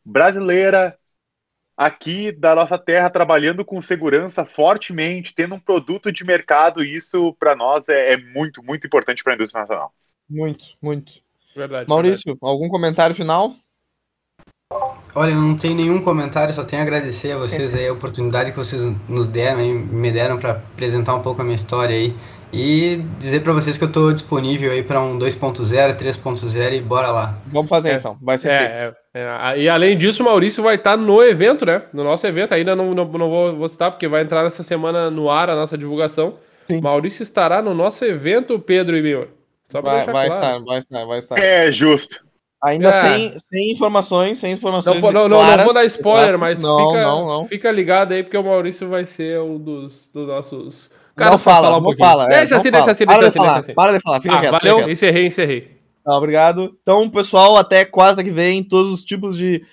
brasileira aqui da nossa terra trabalhando com segurança fortemente, tendo um produto de mercado. Isso, para nós, é, é, muito, muito importante para a indústria nacional. Muito, muito. Verdade. Maurício, verdade. algum comentário final? Olha, eu não tenho nenhum comentário, só tenho a agradecer a vocês aí a oportunidade que vocês nos deram, me deram para apresentar um pouco a minha história aí e dizer para vocês que eu estou disponível aí para um 2.0, 3.0 e bora lá. Vamos fazer é, então, vai ser é, é, é, E além disso, o Maurício vai estar no evento, né? No nosso evento, ainda não, não, não vou, vou citar porque vai entrar nessa semana no ar a nossa divulgação. Sim. Maurício estará no nosso evento, Pedro e Bior. Só vai, vai claro. estar, vai estar, vai estar. É justo. Ainda é. sem, sem informações, sem informações. Não, não, claras, não, vou dar spoiler, mas não, fica, não, não. fica ligado aí, porque o Maurício vai ser um dos, dos nossos. Cara, não fala, um não fala. É, deixa assim, deixa assim, deixa assim, deixa assim. Para de falar, fica ah, quieto. Valeu, fica quieto. encerrei, encerrei. Tá, obrigado. Então, pessoal, até quarta que vem, todos os tipos de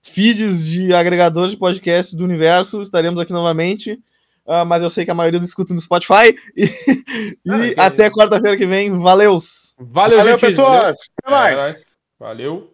feeds de agregadores de podcasts do universo, estaremos aqui novamente. Uh, mas eu sei que a maioria escuta no Spotify. [LAUGHS] E, e ah, até quarta-feira que vem. Valeus! Valeu, Valeu pessoas! Valeu. Até mais! Valeu!